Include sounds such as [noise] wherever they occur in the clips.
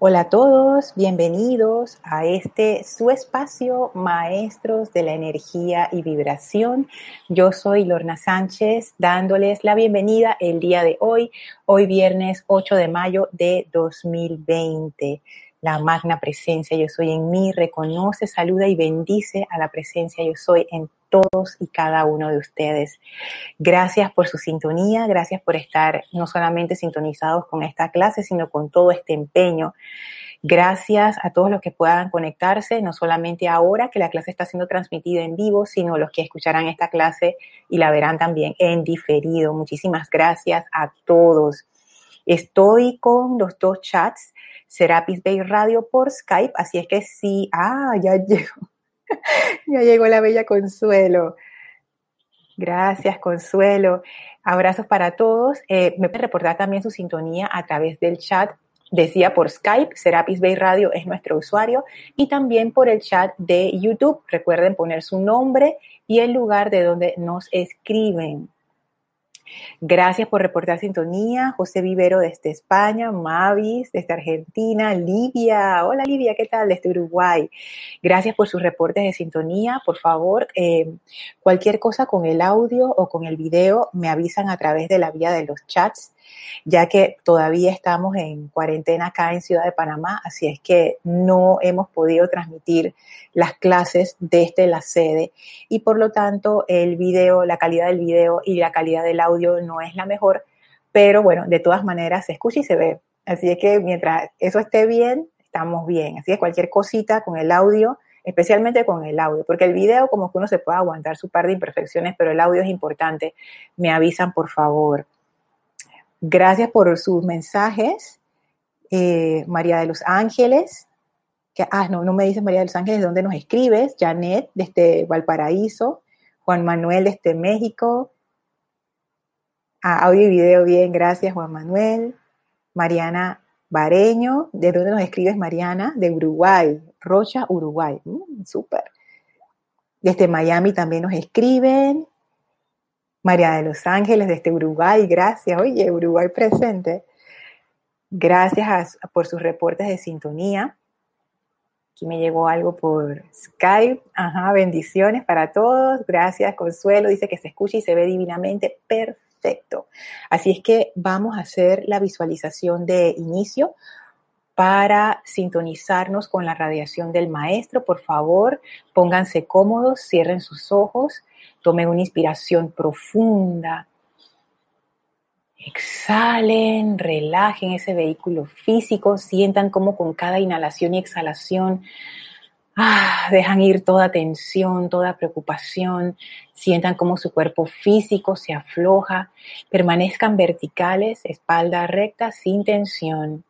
Hola a todos, bienvenidos a este su espacio Maestros de la Energía y Vibración. Yo soy Lorna Sánchez dándoles la bienvenida el día de hoy, hoy viernes 8 de mayo de 2020. La magna presencia yo soy en mí reconoce, saluda y bendice a la presencia yo soy en todos y cada uno de ustedes. Gracias por su sintonía, gracias por estar no solamente sintonizados con esta clase, sino con todo este empeño. Gracias a todos los que puedan conectarse, no solamente ahora que la clase está siendo transmitida en vivo, sino los que escucharán esta clase y la verán también en diferido. Muchísimas gracias a todos. Estoy con los dos chats, Serapis Bay Radio por Skype, así es que sí, ah, ya [laughs] llegó [laughs] ya llegó la bella Consuelo. Gracias, Consuelo. Abrazos para todos. Eh, me puede reportar también su sintonía a través del chat. Decía por Skype, Serapis Bay Radio es nuestro usuario y también por el chat de YouTube. Recuerden poner su nombre y el lugar de donde nos escriben. Gracias por reportar sintonía. José Vivero desde España, Mavis desde Argentina, Livia. Hola Livia, ¿qué tal? Desde Uruguay. Gracias por sus reportes de sintonía. Por favor, eh, cualquier cosa con el audio o con el video me avisan a través de la vía de los chats ya que todavía estamos en cuarentena acá en Ciudad de Panamá, así es que no hemos podido transmitir las clases desde la sede y por lo tanto el video, la calidad del video y la calidad del audio no es la mejor, pero bueno, de todas maneras se escucha y se ve. Así es que mientras eso esté bien, estamos bien. Así es cualquier cosita con el audio, especialmente con el audio, porque el video como que uno se puede aguantar su par de imperfecciones, pero el audio es importante. Me avisan por favor. Gracias por sus mensajes. Eh, María de los Ángeles, ah, no, no me dices María de los Ángeles, ¿dónde nos escribes? Janet, desde Valparaíso. Juan Manuel, desde México. Ah, audio y video, bien, gracias, Juan Manuel. Mariana Bareño, ¿de dónde nos escribes, Mariana? De Uruguay, Rocha, Uruguay. Mm, súper. Desde Miami también nos escriben. María de los Ángeles desde Uruguay, gracias. Oye, Uruguay presente. Gracias por sus reportes de sintonía. Aquí me llegó algo por Skype. Ajá, bendiciones para todos. Gracias, Consuelo. Dice que se escucha y se ve divinamente. Perfecto. Así es que vamos a hacer la visualización de inicio para sintonizarnos con la radiación del maestro. Por favor, pónganse cómodos, cierren sus ojos Tomen una inspiración profunda. Exhalen, relajen ese vehículo físico, sientan como con cada inhalación y exhalación ah, dejan ir toda tensión, toda preocupación, sientan como su cuerpo físico se afloja, permanezcan verticales, espalda recta, sin tensión.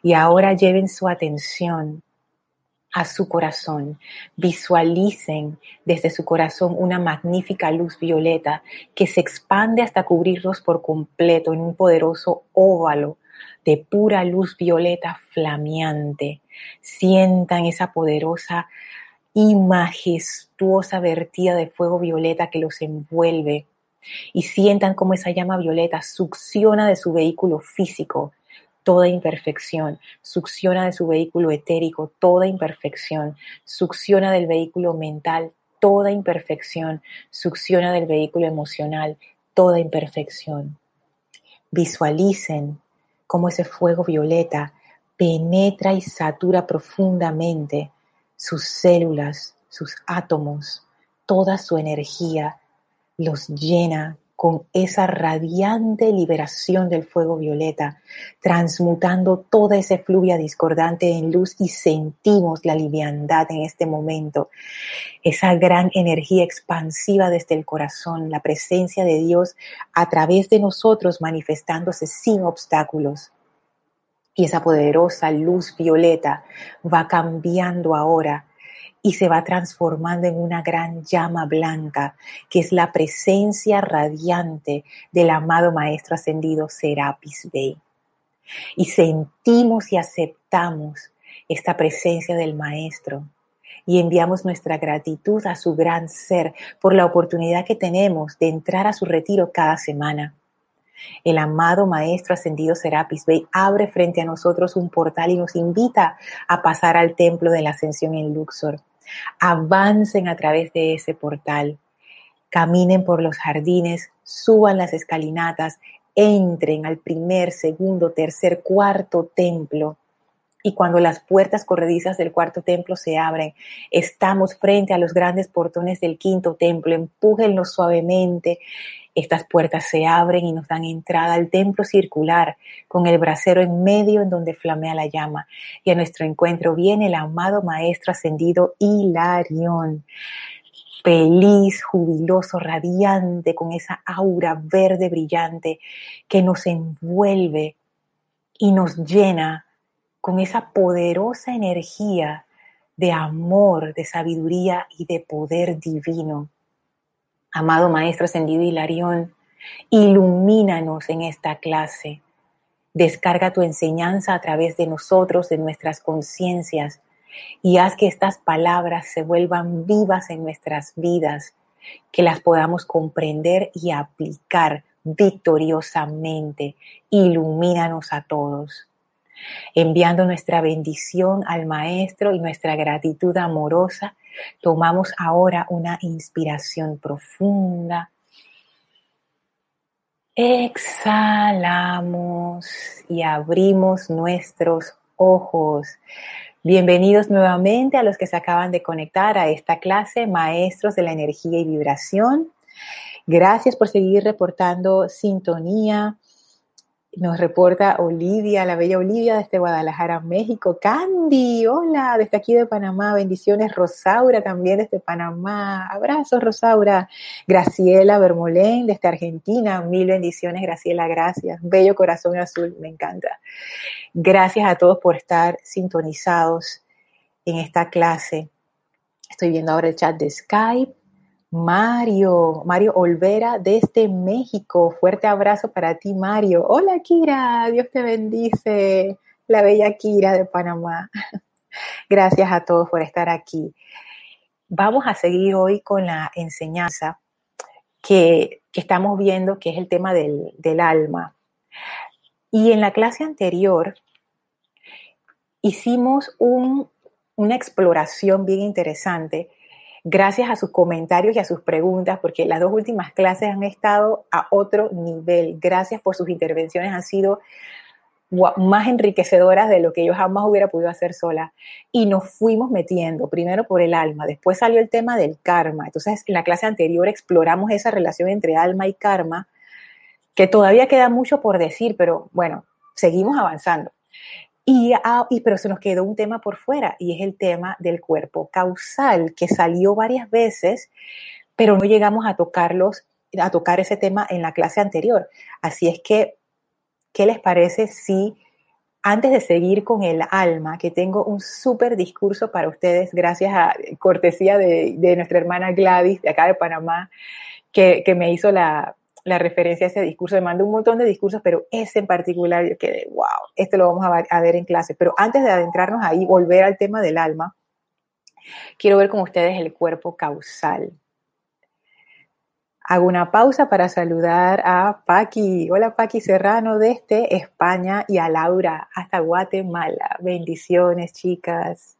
Y ahora lleven su atención a su corazón. Visualicen desde su corazón una magnífica luz violeta que se expande hasta cubrirlos por completo en un poderoso óvalo de pura luz violeta flameante. Sientan esa poderosa y majestuosa vertida de fuego violeta que los envuelve y sientan cómo esa llama violeta succiona de su vehículo físico toda imperfección, succiona de su vehículo etérico toda imperfección, succiona del vehículo mental toda imperfección, succiona del vehículo emocional toda imperfección. Visualicen cómo ese fuego violeta penetra y satura profundamente sus células, sus átomos, toda su energía, los llena con esa radiante liberación del fuego violeta, transmutando toda esa fluvia discordante en luz y sentimos la liviandad en este momento, esa gran energía expansiva desde el corazón, la presencia de Dios a través de nosotros manifestándose sin obstáculos. Y esa poderosa luz violeta va cambiando ahora y se va transformando en una gran llama blanca, que es la presencia radiante del amado Maestro Ascendido Serapis Bey. Y sentimos y aceptamos esta presencia del Maestro y enviamos nuestra gratitud a su gran ser por la oportunidad que tenemos de entrar a su retiro cada semana. El amado Maestro Ascendido Serapis Bey abre frente a nosotros un portal y nos invita a pasar al templo de la ascensión en Luxor. Avancen a través de ese portal, caminen por los jardines, suban las escalinatas, entren al primer, segundo, tercer, cuarto templo. Y cuando las puertas corredizas del cuarto templo se abren, estamos frente a los grandes portones del quinto templo. Empújenlos suavemente. Estas puertas se abren y nos dan entrada al templo circular con el brasero en medio en donde flamea la llama. Y a nuestro encuentro viene el amado Maestro ascendido Hilarión feliz, jubiloso, radiante, con esa aura verde brillante que nos envuelve y nos llena con esa poderosa energía de amor, de sabiduría y de poder divino. Amado Maestro Ascendido Hilarión, ilumínanos en esta clase. Descarga tu enseñanza a través de nosotros, de nuestras conciencias, y haz que estas palabras se vuelvan vivas en nuestras vidas, que las podamos comprender y aplicar victoriosamente. Ilumínanos a todos. Enviando nuestra bendición al Maestro y nuestra gratitud amorosa, tomamos ahora una inspiración profunda. Exhalamos y abrimos nuestros ojos. Bienvenidos nuevamente a los que se acaban de conectar a esta clase, Maestros de la Energía y Vibración. Gracias por seguir reportando sintonía. Nos reporta Olivia, la bella Olivia desde Guadalajara, México. Candy, hola, desde aquí de Panamá. Bendiciones. Rosaura también desde Panamá. Abrazos, Rosaura. Graciela Bermolén desde Argentina. Mil bendiciones, Graciela. Gracias. Bello corazón azul, me encanta. Gracias a todos por estar sintonizados en esta clase. Estoy viendo ahora el chat de Skype. Mario, Mario Olvera desde México. Fuerte abrazo para ti, Mario. Hola, Kira. Dios te bendice. La bella Kira de Panamá. [laughs] Gracias a todos por estar aquí. Vamos a seguir hoy con la enseñanza que, estamos viendo, que es el tema del, del alma. Y en la clase anterior hicimos una exploración bien interesante gracias a sus comentarios y a sus preguntas, porque las dos últimas clases han estado a otro nivel. Gracias por sus intervenciones, han sido más enriquecedoras de lo que yo jamás hubiera podido hacer sola. Y nos fuimos metiendo, primero por el alma, después salió el tema del karma. Entonces, en la clase anterior exploramos esa relación entre alma y karma que todavía queda mucho por decir, pero bueno, seguimos avanzando. Y, ah, y, pero se nos quedó un tema por fuera y es el tema del cuerpo causal que salió varias veces, pero no llegamos a tocarlos, a tocar ese tema en la clase anterior. Así es que, ¿qué les parece si antes de seguir con el alma, que tengo un súper discurso para ustedes, gracias a cortesía de, nuestra hermana Gladys de acá de Panamá, que me hizo la, la referencia a ese discurso. Me mandó un montón de discursos, pero ese en particular yo quedé, wow, esto lo vamos a ver, en clase. Pero antes de adentrarnos ahí, volver al tema del alma, quiero ver con ustedes el cuerpo causal. Hago una pausa para saludar a Paqui. Hola Paqui Serrano desde España y a Laura hasta Guatemala. Bendiciones, chicas.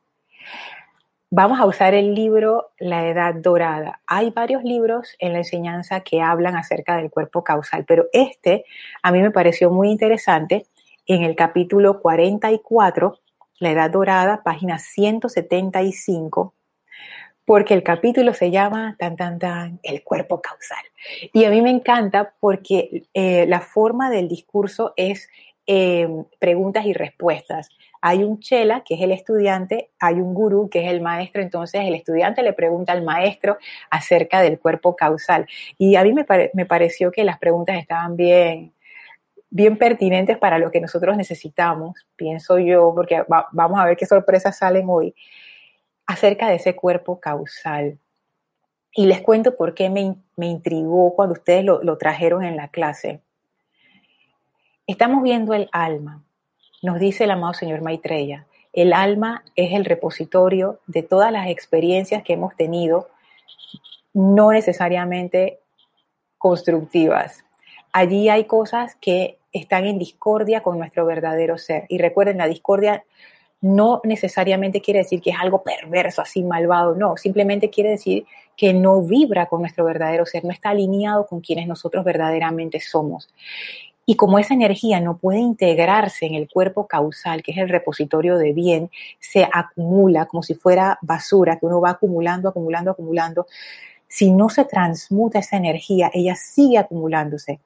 Vamos a usar el libro La Edad Dorada. Hay varios libros en la enseñanza que hablan acerca del cuerpo causal, pero este a mí me pareció muy interesante en el capítulo 44, La Edad Dorada, página 175, porque el capítulo se llama tan tan tan el cuerpo causal. Y a mí me encanta porque eh, la forma del discurso es eh, preguntas y respuestas. Hay un chela, que es el estudiante, hay un gurú, que es el maestro, entonces el estudiante le pregunta al maestro acerca del cuerpo causal. Y a mí me, pareció que las preguntas estaban bien, bien pertinentes para lo que nosotros necesitamos, pienso yo, porque vamos a ver qué sorpresas salen hoy, acerca de ese cuerpo causal. Y les cuento por qué me, intrigó cuando ustedes lo, lo trajeron en la clase. Estamos viendo el alma, nos dice el amado señor Maitreya, el alma es el repositorio de todas las experiencias que hemos tenido, no necesariamente constructivas. allí hay cosas que están en discordia con nuestro verdadero ser. Y recuerden, la discordia no necesariamente quiere decir que es algo perverso, así malvado, no, simplemente quiere decir que no vibra con nuestro verdadero ser, no está alineado con quienes nosotros verdaderamente somos. Y como esa energía no puede integrarse en el cuerpo causal, que es el repositorio de bien, se acumula como si fuera basura, que uno va acumulando, acumulando, acumulando. Si no se transmuta esa energía, ella sigue acumulándose.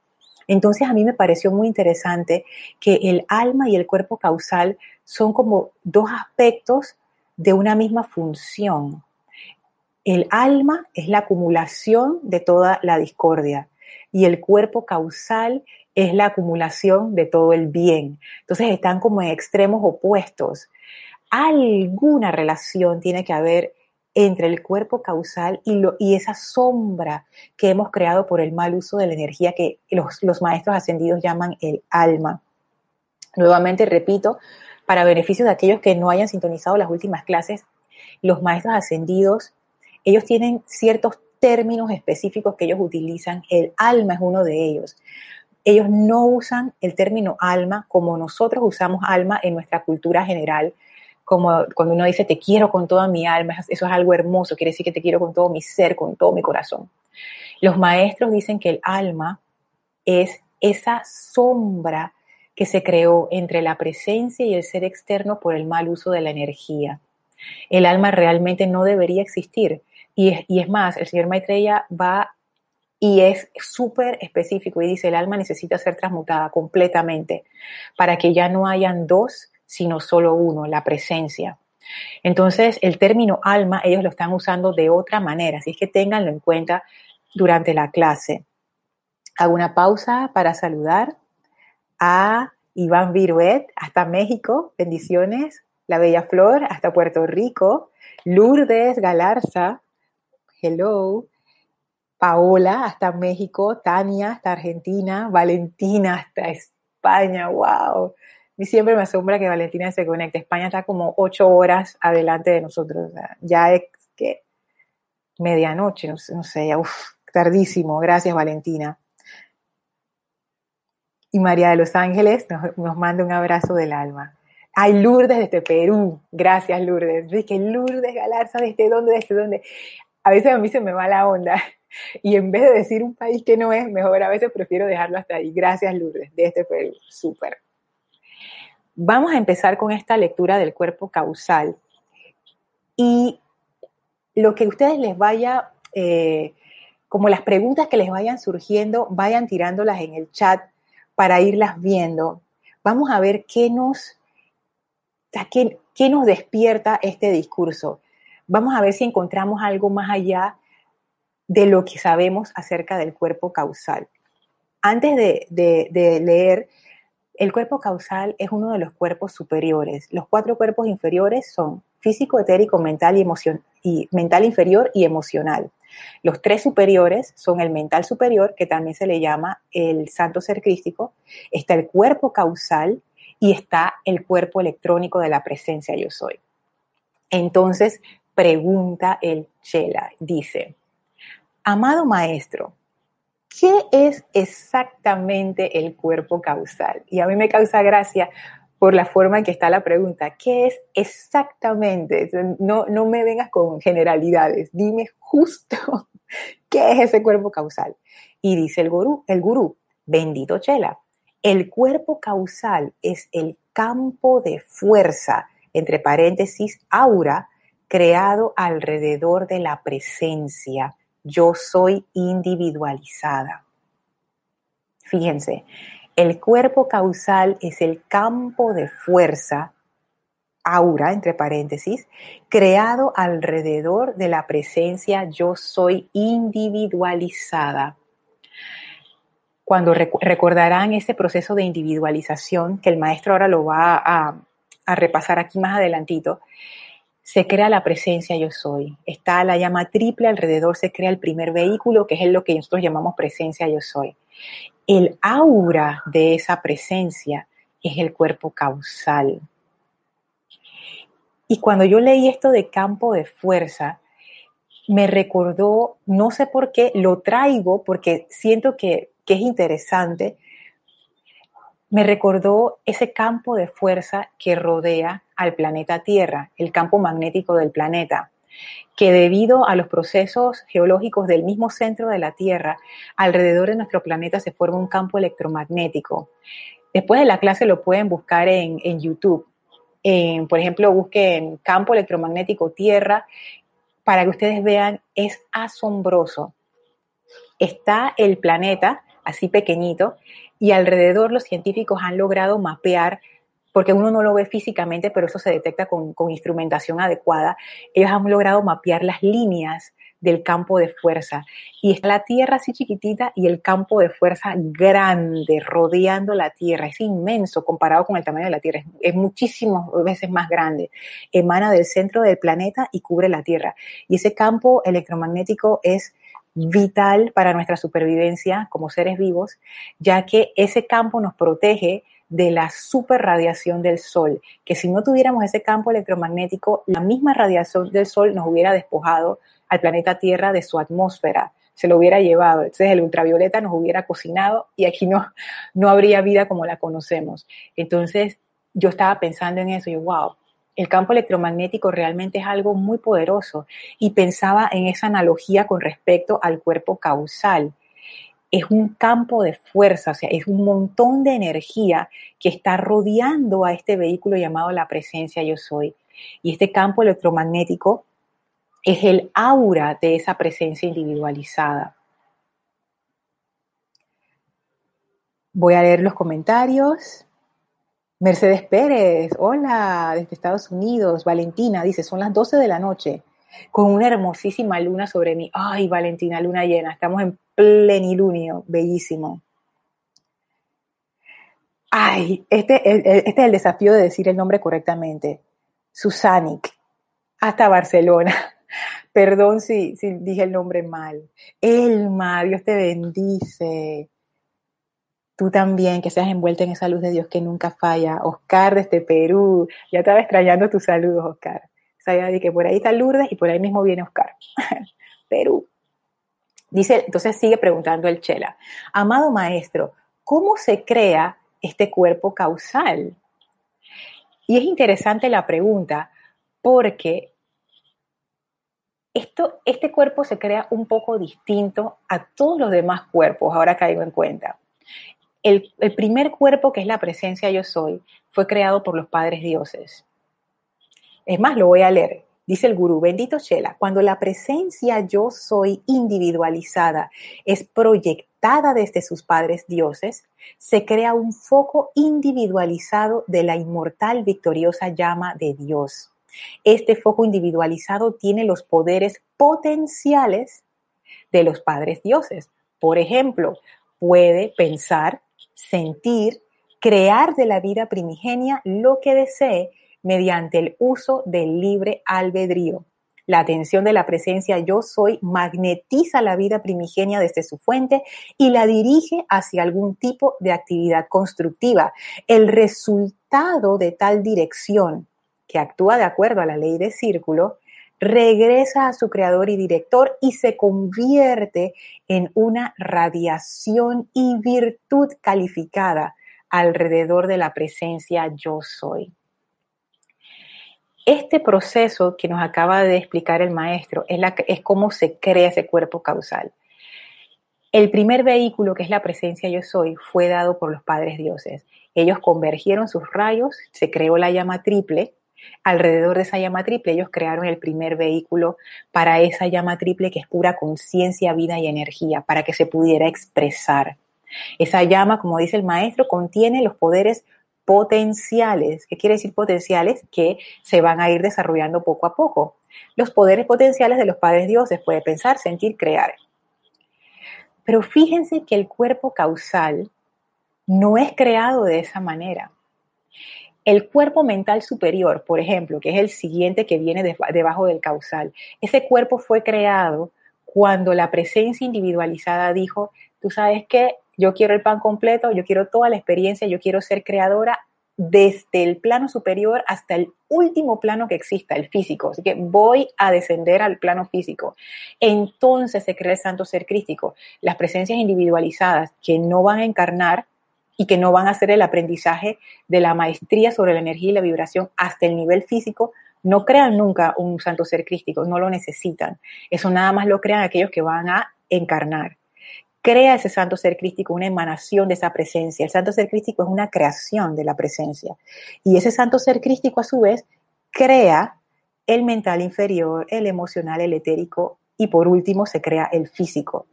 Entonces a mí me pareció muy interesante que el alma y el cuerpo causal son como dos aspectos de una misma función. El alma es la acumulación de toda la discordia y el cuerpo causal es la acumulación de todo el bien. Entonces están como en extremos opuestos. Alguna relación tiene que haber entre el cuerpo causal y, lo, y esa sombra que hemos creado por el mal uso de la energía que los, los maestros ascendidos llaman el alma. Nuevamente repito, para beneficio de aquellos que no hayan sintonizado las últimas clases, los maestros ascendidos, ellos tienen ciertos términos específicos que ellos utilizan. El alma es uno de ellos ellos no usan el término alma como nosotros usamos alma en nuestra cultura general, como cuando uno dice te quiero con toda mi alma, eso es algo hermoso, quiere decir que te quiero con todo mi ser, con todo mi corazón. Los maestros dicen que el alma es esa sombra que se creó entre la presencia y el ser externo por el mal uso de la energía. El alma realmente no debería existir. Y es, y es más, el señor Maitreya va y es súper específico y dice el alma necesita ser transmutada completamente para que ya no hayan dos, sino solo uno, la presencia. Entonces, el término alma ellos lo están usando de otra manera, así es que ténganlo en cuenta durante la clase. Hago una pausa para saludar a Iván Viruet hasta México, bendiciones, la Bella Flor hasta Puerto Rico, Lourdes Galarza, hello, Paola hasta México, Tania hasta Argentina, Valentina hasta España, wow. Y siempre me asombra que Valentina se conecte. España está como ocho horas adelante de nosotros. ya es que medianoche, no, sé, ya, tardísimo. Gracias, Valentina. Y María de los Ángeles nos, nos manda un abrazo del alma. Ay, Lourdes desde Perú. Gracias, Lourdes. Dije, Lourdes Galarza, ¿desde dónde? ¿Desde dónde? A veces a mí se me va la onda [laughs] y en vez de decir un país que no es, mejor a veces prefiero dejarlo hasta ahí. Gracias, Lourdes, de este fue súper. Vamos a empezar con esta lectura del cuerpo causal. Y lo que ustedes les vaya, eh, como las preguntas que les vayan surgiendo, vayan tirándolas en el chat para irlas viendo. Vamos a ver qué nos, qué, qué nos despierta este discurso. Vamos a ver si encontramos algo más allá de lo que sabemos acerca del cuerpo causal. Antes de, leer, el cuerpo causal es uno de los cuerpos superiores. Los cuatro cuerpos inferiores son físico, etérico, mental, y, y mental inferior y emocional. Los tres superiores son el mental superior, que también se le llama el santo ser crístico, está el cuerpo causal y está el cuerpo electrónico de la presencia yo soy. Entonces, pregunta el Chela, dice, Amado maestro, ¿qué es exactamente el cuerpo causal? Y a mí me causa gracia por la forma en que está la pregunta. ¿Qué es exactamente? No, no me vengas con generalidades, dime justo [laughs] qué es ese cuerpo causal. Y dice el gurú, el gurú, bendito Chela, el cuerpo causal es el campo de fuerza, entre paréntesis, aura, creado alrededor de la presencia yo soy individualizada. Fíjense, el cuerpo causal es el campo de fuerza, aura, entre paréntesis, creado alrededor de la presencia yo soy individualizada. Cuando recordarán ese proceso de individualización, que el maestro ahora lo va a, a repasar aquí más adelantito, se crea la presencia yo soy. Está la llama triple alrededor, se crea el primer vehículo, que es lo que nosotros llamamos presencia yo soy. El aura de esa presencia es el cuerpo causal. Y cuando yo leí esto de campo de fuerza, me recordó, no sé por qué, lo traigo porque siento que que es interesante, me recordó ese campo de fuerza que rodea al planeta Tierra, el campo magnético del planeta, que debido a los procesos geológicos del mismo centro de la Tierra, alrededor de nuestro planeta se forma un campo electromagnético. Después de la clase lo pueden buscar en, YouTube. por ejemplo, busquen campo electromagnético Tierra para que ustedes vean, es asombroso. Está el planeta así pequeñito y alrededor los científicos han logrado mapear porque uno no lo ve físicamente, pero eso se detecta con, con, instrumentación adecuada. Ellos han logrado mapear las líneas del campo de fuerza. Y está la Tierra así chiquitita y el campo de fuerza grande rodeando la Tierra. Es inmenso comparado con el tamaño de la Tierra. Es, muchísimas veces más grande. Emana del centro del planeta y cubre la Tierra. Y ese campo electromagnético es vital para nuestra supervivencia como seres vivos, ya que ese campo nos protege de la superradiación del Sol, que si no tuviéramos ese campo electromagnético, la misma radiación del Sol nos hubiera despojado al planeta Tierra de su atmósfera, se lo hubiera llevado. Entonces el ultravioleta nos hubiera cocinado y aquí no, [laughs] no habría vida como la conocemos. Entonces yo estaba pensando en eso y wow, el campo electromagnético realmente es algo muy poderoso y pensaba en esa analogía con respecto al cuerpo causal. Es un campo de fuerza, o sea, es un montón de energía que está rodeando a este vehículo llamado la presencia yo soy. Y este campo electromagnético es el aura de esa presencia individualizada. Voy a leer los comentarios. Mercedes Pérez, hola, desde Estados Unidos. Valentina dice, son las 12 de la noche, con una hermosísima luna sobre mí. Ay, Valentina, luna llena, estamos en plenilunio, bellísimo. Ay, este, este es el desafío de decir el nombre correctamente. Susanic, hasta Barcelona. [laughs] Perdón si, dije el nombre mal. Elma, Dios te bendice. Tú también, que seas envuelta en esa luz de Dios que nunca falla. Oscar desde Perú. Ya estaba extrañando tus saludos, Oscar. Sabía que por ahí está Lourdes y por ahí mismo viene Oscar. [laughs] Perú. Dice, entonces sigue preguntando el Chela. Amado maestro, ¿cómo se crea este cuerpo causal? Y es interesante la pregunta porque esto, este cuerpo se crea un poco distinto a todos los demás cuerpos, ahora caigo en cuenta. El, el, primer cuerpo, que es la presencia yo soy, fue creado por los padres dioses. Es más, lo voy a leer. Dice el gurú, bendito Shela, cuando la presencia yo soy individualizada es proyectada desde sus padres dioses, se crea un foco individualizado de la inmortal victoriosa llama de Dios. Este foco individualizado tiene los poderes potenciales de los padres dioses. Por ejemplo, puede pensar, sentir, crear de la vida primigenia lo que desee mediante el uso del libre albedrío. La atención de la presencia yo soy magnetiza la vida primigenia desde su fuente y la dirige hacia algún tipo de actividad constructiva. El resultado de tal dirección que actúa de acuerdo a la ley de círculo, regresa a su creador y director y se convierte en una radiación y virtud calificada alrededor de la presencia yo soy. Este proceso que nos acaba de explicar el maestro es, cómo se crea ese cuerpo causal. El primer vehículo, que es la presencia yo soy, fue dado por los padres dioses. Ellos convergieron sus rayos, se creó la llama triple, alrededor de esa llama triple, ellos crearon el primer vehículo para esa llama triple que es pura conciencia, vida y energía, para que se pudiera expresar. Esa llama, como dice el maestro, contiene los poderes potenciales. ¿Qué quiere decir potenciales? Que se van a ir desarrollando poco a poco. Los poderes potenciales de los padres dioses puede pensar, sentir, crear. Pero fíjense que el cuerpo causal no es creado de esa manera. El cuerpo mental superior, por ejemplo, que es el siguiente que viene debajo del causal, ese cuerpo fue creado cuando la presencia individualizada dijo, tú sabes qué, yo quiero el pan completo, yo quiero toda la experiencia, yo quiero ser creadora desde el plano superior hasta el último plano que exista, el físico. Así que voy a descender al plano físico. Entonces se crea el santo ser crístico. Las presencias individualizadas que no van a encarnar y que no van a hacer el aprendizaje de la maestría sobre la energía y la vibración hasta el nivel físico, no crean nunca un santo ser crístico, no lo necesitan. Eso nada más lo crean aquellos que van a encarnar crea ese santo ser crístico, una emanación de esa presencia. El santo ser crístico es una creación de la presencia. Y ese santo ser crístico, a su vez, crea el mental inferior, el emocional, el etérico y por último se crea el físico.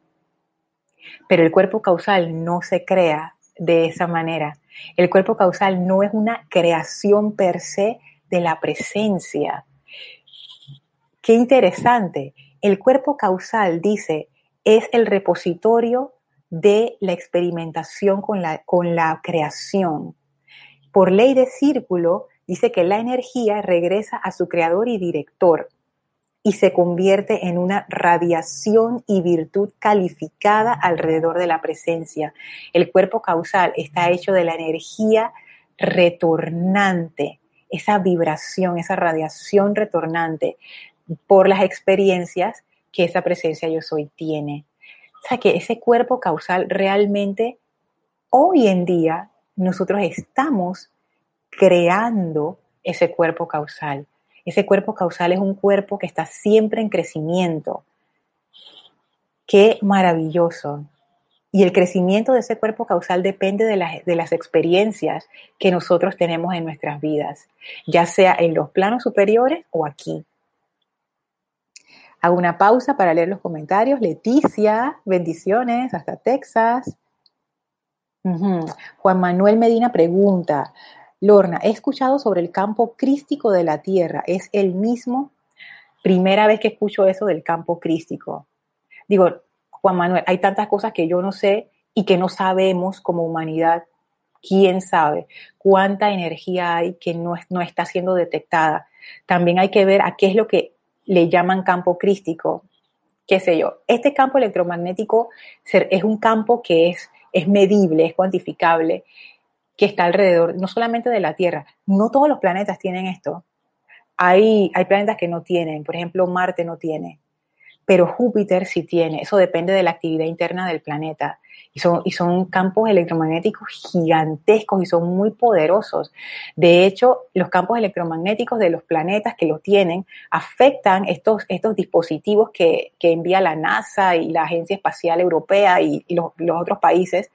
Pero el cuerpo causal no se crea de esa manera. El cuerpo causal no es una creación per se de la presencia. Qué interesante. El cuerpo causal dice, es el repositorio de la experimentación con la, con la creación. Por ley de círculo, dice que la energía regresa a su creador y director y se convierte en una radiación y virtud calificada alrededor de la presencia. El cuerpo causal está hecho de la energía retornante, esa vibración, esa radiación retornante por las experiencias que esa presencia yo soy tiene. O sea que ese cuerpo causal realmente hoy en día nosotros estamos creando ese cuerpo causal. Ese cuerpo causal es un cuerpo que está siempre en crecimiento. Qué maravilloso. Y el crecimiento de ese cuerpo causal depende de las, de las, experiencias que nosotros tenemos en nuestras vidas, ya sea en los planos superiores o aquí. Hago una pausa para leer los comentarios. Leticia, bendiciones, hasta Texas. Juan Manuel Medina pregunta, Lorna, he escuchado sobre el campo crístico de la Tierra. ¿Es el mismo? Primera vez que escucho eso del campo crístico. Digo, Juan Manuel, hay tantas cosas que yo no sé y que no sabemos como humanidad. ¿Quién sabe cuánta energía hay que no, no está siendo detectada? También hay que ver a qué es lo que le llaman campo crístico, qué sé yo. Este campo electromagnético es un campo que es, es medible, es cuantificable, que está alrededor, no solamente de la Tierra, no todos los planetas tienen esto. Hay, hay planetas que no tienen, por ejemplo, Marte no tiene, pero Júpiter sí tiene, eso depende de la actividad interna del planeta y son, campos electromagnéticos gigantescos y son muy poderosos. De hecho, los campos electromagnéticos de los planetas que los tienen afectan estos, dispositivos que, envía la NASA y la Agencia Espacial Europea y, los, otros países,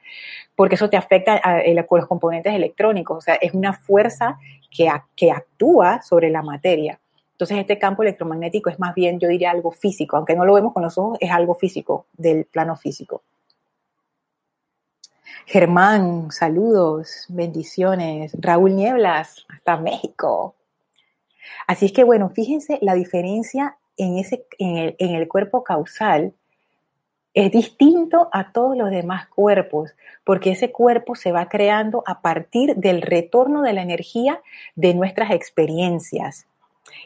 porque eso te afecta a, los componentes electrónicos. O sea, es una fuerza que actúa sobre la materia. Entonces, este campo electromagnético es más bien, yo diría, algo físico, aunque no lo vemos con los ojos, es algo físico, del plano físico. Germán, saludos, bendiciones. Raúl Nieblas, hasta México. Así es que bueno, fíjense la diferencia en, ese, en, el, en el cuerpo causal es distinto a todos los demás cuerpos, porque ese cuerpo se va creando a partir del retorno de la energía de nuestras experiencias.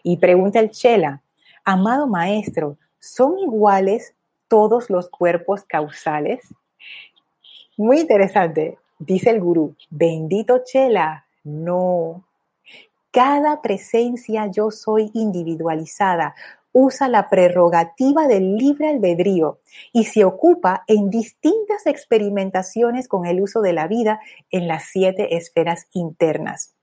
Y pregunta el Chela, amado maestro, ¿son iguales todos los cuerpos causales? Muy interesante. Dice el gurú, bendito Chela, no. Cada presencia yo soy individualizada, usa la prerrogativa del libre albedrío y se ocupa en distintas experimentaciones con el uso de la vida en las siete esferas internas.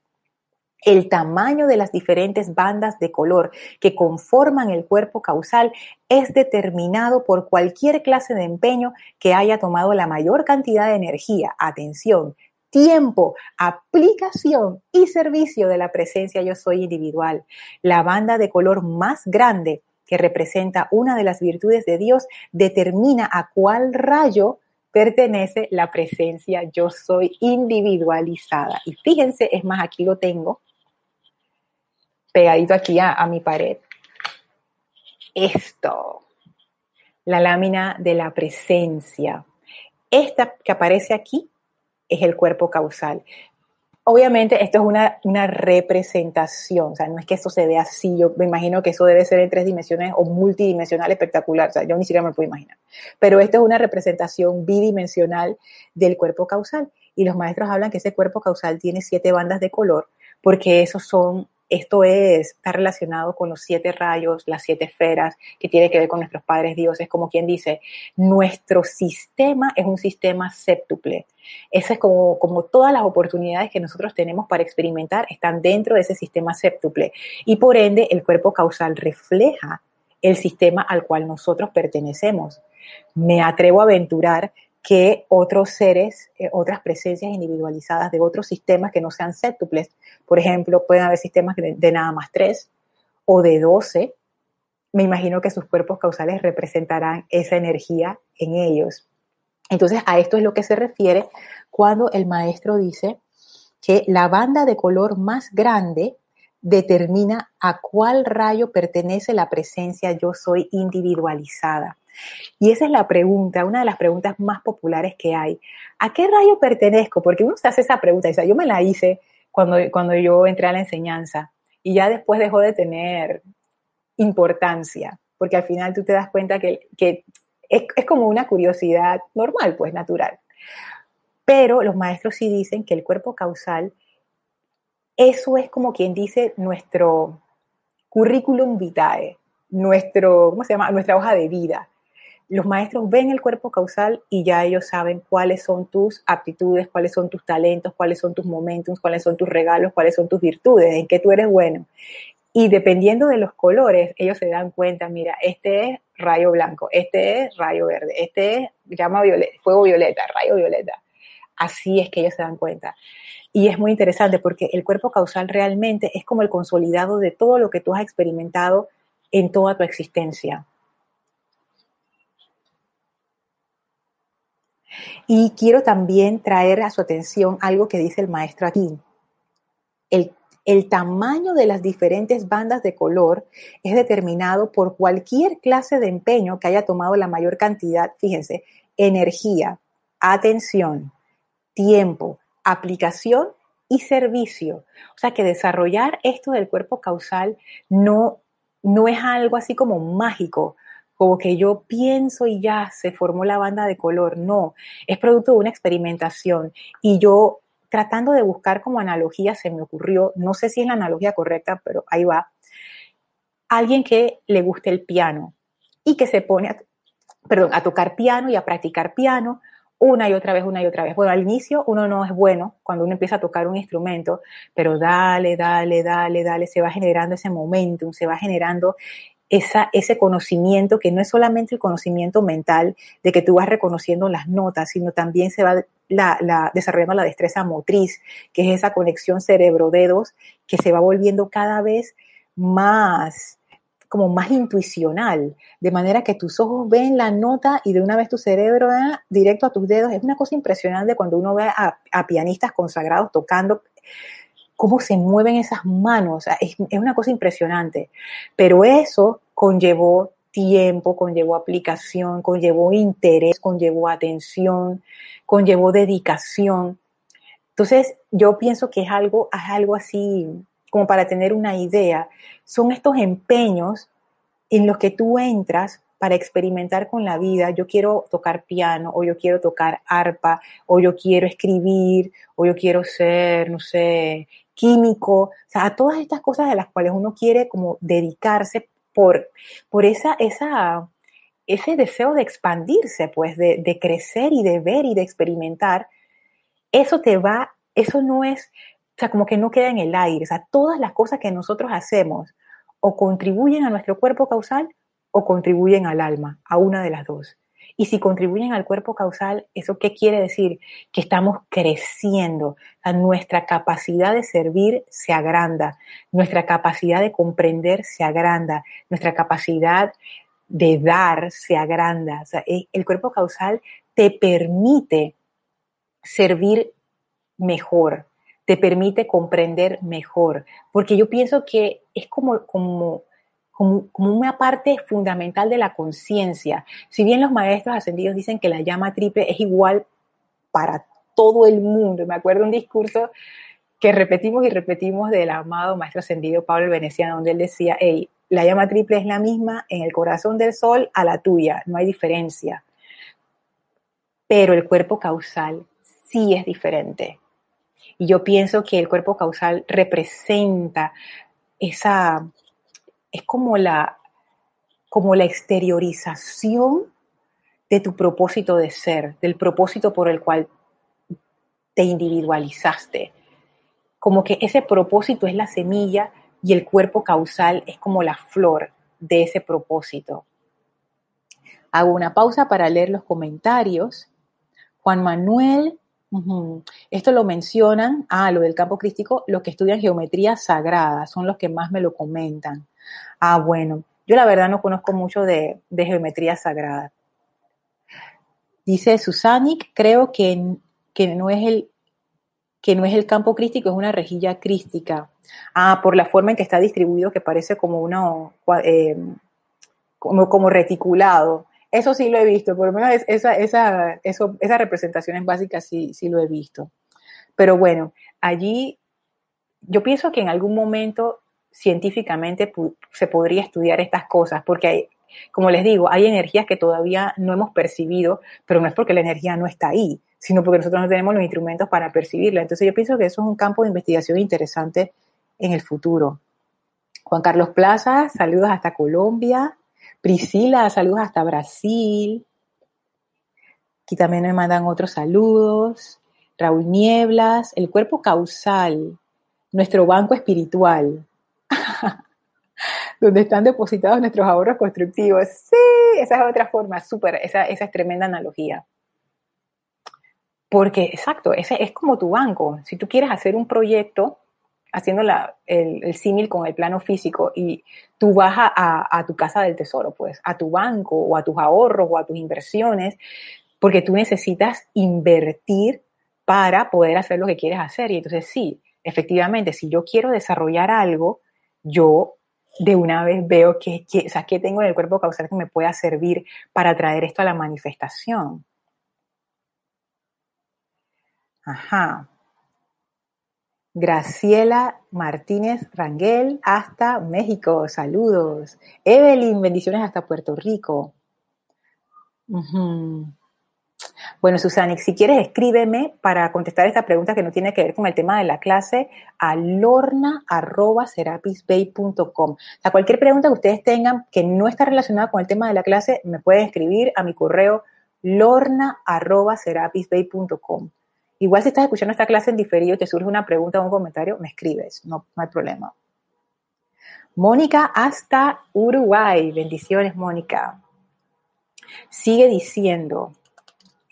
El tamaño de las diferentes bandas de color que conforman el cuerpo causal es determinado por cualquier clase de empeño que haya tomado la mayor cantidad de energía, atención, tiempo, aplicación y servicio de la presencia yo soy individual. La banda de color más grande que representa una de las virtudes de Dios determina a cuál rayo pertenece la presencia yo soy individualizada. Y fíjense, es más, aquí lo tengo pegadito aquí a, mi pared. Esto, la lámina de la presencia. Esta que aparece aquí es el cuerpo causal. obviamente esto es una, una, representación, o sea, no es que eso se vea así, yo me imagino que eso debe ser en tres dimensiones o multidimensional espectacular, o sea, yo ni siquiera me lo puedo imaginar. Pero esto es una representación bidimensional del cuerpo causal y los maestros hablan que ese cuerpo causal tiene siete bandas de color porque esos son esto es, está relacionado con los siete rayos, las siete esferas, que tiene que ver con nuestros padres dioses, como quien dice, nuestro sistema es un sistema séptuple. Esa es como, como todas las oportunidades que nosotros tenemos para experimentar están dentro de ese sistema séptuple. Y por ende, el cuerpo causal refleja el sistema al cual nosotros pertenecemos. Me atrevo a aventurar que otros seres, eh, otras presencias individualizadas de otros sistemas que no sean séptuples. Por ejemplo, pueden haber sistemas de, nada más tres o de doce. Me imagino que sus cuerpos causales representarán esa energía en ellos. Entonces, a esto es lo que se refiere cuando el maestro dice que la banda de color más grande determina a cuál rayo pertenece la presencia yo soy individualizada. Y esa es la pregunta, una de las preguntas más populares que hay. ¿A qué rayo pertenezco? Porque uno se hace esa pregunta, o sea, yo me la hice cuando, cuando yo entré a la enseñanza y ya después dejó de tener importancia, porque al final tú te das cuenta que, es, es como una curiosidad normal, pues natural. Pero los maestros sí dicen que el cuerpo causal, eso es como quien dice nuestro currículum vitae, nuestro, ¿cómo se llama? Nuestra hoja de vida los maestros ven el cuerpo causal y ya ellos saben cuáles son tus aptitudes, cuáles son tus talentos, cuáles son tus momentos, cuáles son tus regalos, cuáles son tus virtudes, en qué tú eres bueno. Y dependiendo de los colores, ellos se dan cuenta, mira, este es rayo blanco, este es rayo verde, este es llama violeta, fuego violeta, rayo violeta. Así es que ellos se dan cuenta. Y es muy interesante porque el cuerpo causal realmente es como el consolidado de todo lo que tú has experimentado en toda tu existencia. Y quiero también traer a su atención algo que dice el maestro aquí. El, el tamaño de las diferentes bandas de color es determinado por cualquier clase de empeño que haya tomado la mayor cantidad, fíjense, energía, atención, tiempo, aplicación y servicio. O sea que desarrollar esto del cuerpo causal no, no es algo así como mágico, como que yo pienso y ya se formó la banda de color. No, es producto de una experimentación. Y yo tratando de buscar como analogía se me ocurrió, no sé si es la analogía correcta, pero ahí va, alguien que le guste el piano y que se pone a, perdón, a tocar piano y a practicar piano una y otra vez, una y otra vez. Bueno, al inicio uno no es bueno cuando uno empieza a tocar un instrumento, pero dale, dale, dale, dale, se va generando ese momentum, se va generando esa, ese conocimiento que no es solamente el conocimiento mental de que tú vas reconociendo las notas, sino también se va la, desarrollando la destreza motriz, que es esa conexión cerebro-dedos que se va volviendo cada vez más como más intuicional, de manera que tus ojos ven la nota y de una vez tu cerebro va directo a tus dedos. Es una cosa impresionante cuando uno ve a, a pianistas consagrados tocando cómo se mueven esas manos, es, una cosa impresionante. Pero eso conllevó tiempo, conllevó aplicación, conllevó interés, conllevó atención, conllevó dedicación. Entonces, yo pienso que es algo, es algo así, como para tener una idea, son estos empeños en los que tú entras para experimentar con la vida. Yo quiero tocar piano, o yo quiero tocar arpa, o yo quiero escribir, o yo quiero ser, no sé, químico, o sea, a todas estas cosas de las cuales uno quiere como dedicarse por, por esa, esa, ese deseo de expandirse, pues, de, de crecer y de ver y de experimentar, eso te va, eso no es, o sea, como que no queda en el aire, o sea, todas las cosas que nosotros hacemos o contribuyen a nuestro cuerpo causal o contribuyen al alma, a una de las dos. Y si contribuyen al cuerpo causal, ¿eso qué quiere decir? Que estamos creciendo. nuestra capacidad de servir se agranda, nuestra capacidad de comprender se agranda, nuestra capacidad de dar se agranda. E, el cuerpo causal te permite servir mejor, te permite comprender mejor, porque yo pienso que es como, como como, una parte fundamental de la conciencia. Si bien los maestros ascendidos dicen que la llama triple es igual para todo el mundo, me acuerdo un discurso que repetimos y repetimos del amado maestro ascendido Pablo Veneciano, donde él decía, hey, la llama triple es la misma en el corazón del sol a la tuya, no hay diferencia. Pero el cuerpo causal sí es diferente. Y yo pienso que el cuerpo causal representa esa, es como la, como la exteriorización de tu propósito de ser, del propósito por el cual te individualizaste. Como que ese propósito es la semilla y el cuerpo causal es como la flor de ese propósito. Hago una pausa para leer los comentarios. Juan Manuel, esto lo mencionan, ah, lo del campo crístico, los que estudian geometría sagrada, son los que más me lo comentan. Ah, bueno, yo la verdad no conozco mucho de, geometría sagrada. Dice Susanic, creo que, que, no es el, que no es el campo crístico, es una rejilla crística. Ah, por la forma en que está distribuido, que parece como uno, eh, como, como, reticulado. Eso sí lo he visto, por lo menos esa, esa, esas representaciones básicas sí, sí lo he visto. Pero bueno, allí yo pienso que en algún momento científicamente se podría estudiar estas cosas, porque hay, como les digo, hay energías que todavía no hemos percibido, pero no es porque la energía no está ahí, sino porque nosotros no tenemos los instrumentos para percibirla. Entonces yo pienso que eso es un campo de investigación interesante en el futuro. Juan Carlos Plaza, saludos hasta Colombia. Priscila, saludos hasta Brasil. Aquí también me mandan otros saludos. Raúl Nieblas, el cuerpo causal, nuestro banco espiritual, [laughs] donde están depositados nuestros ahorros constructivos. Sí, esa es otra forma, súper, esa, esa es tremenda analogía. Porque, exacto, ese es como tu banco. Si tú quieres hacer un proyecto, haciendo el, símil con el plano físico y tú vas a, tu casa del tesoro, pues, a tu banco o a tus ahorros o a tus inversiones, porque tú necesitas invertir para poder hacer lo que quieres hacer. Y entonces sí, efectivamente, si yo quiero desarrollar algo, yo de una vez veo que, o sea, qué tengo en el cuerpo causal que me pueda servir para traer esto a la manifestación. Ajá. Graciela Martínez Rangel hasta México, saludos. Evelyn, bendiciones hasta Puerto Rico. Bueno, Susana, si quieres escríbeme para contestar esta pregunta que no tiene que ver con el tema de la clase a lorna.serapisbay.com. O sea, cualquier pregunta que ustedes tengan que no está relacionada con el tema de la clase, me pueden escribir a mi correo lorna.serapisbay.com. Igual si estás escuchando esta clase en diferido te surge una pregunta o un comentario, me escribes, no hay problema. Mónica hasta Uruguay. Bendiciones, Mónica. Sigue diciendo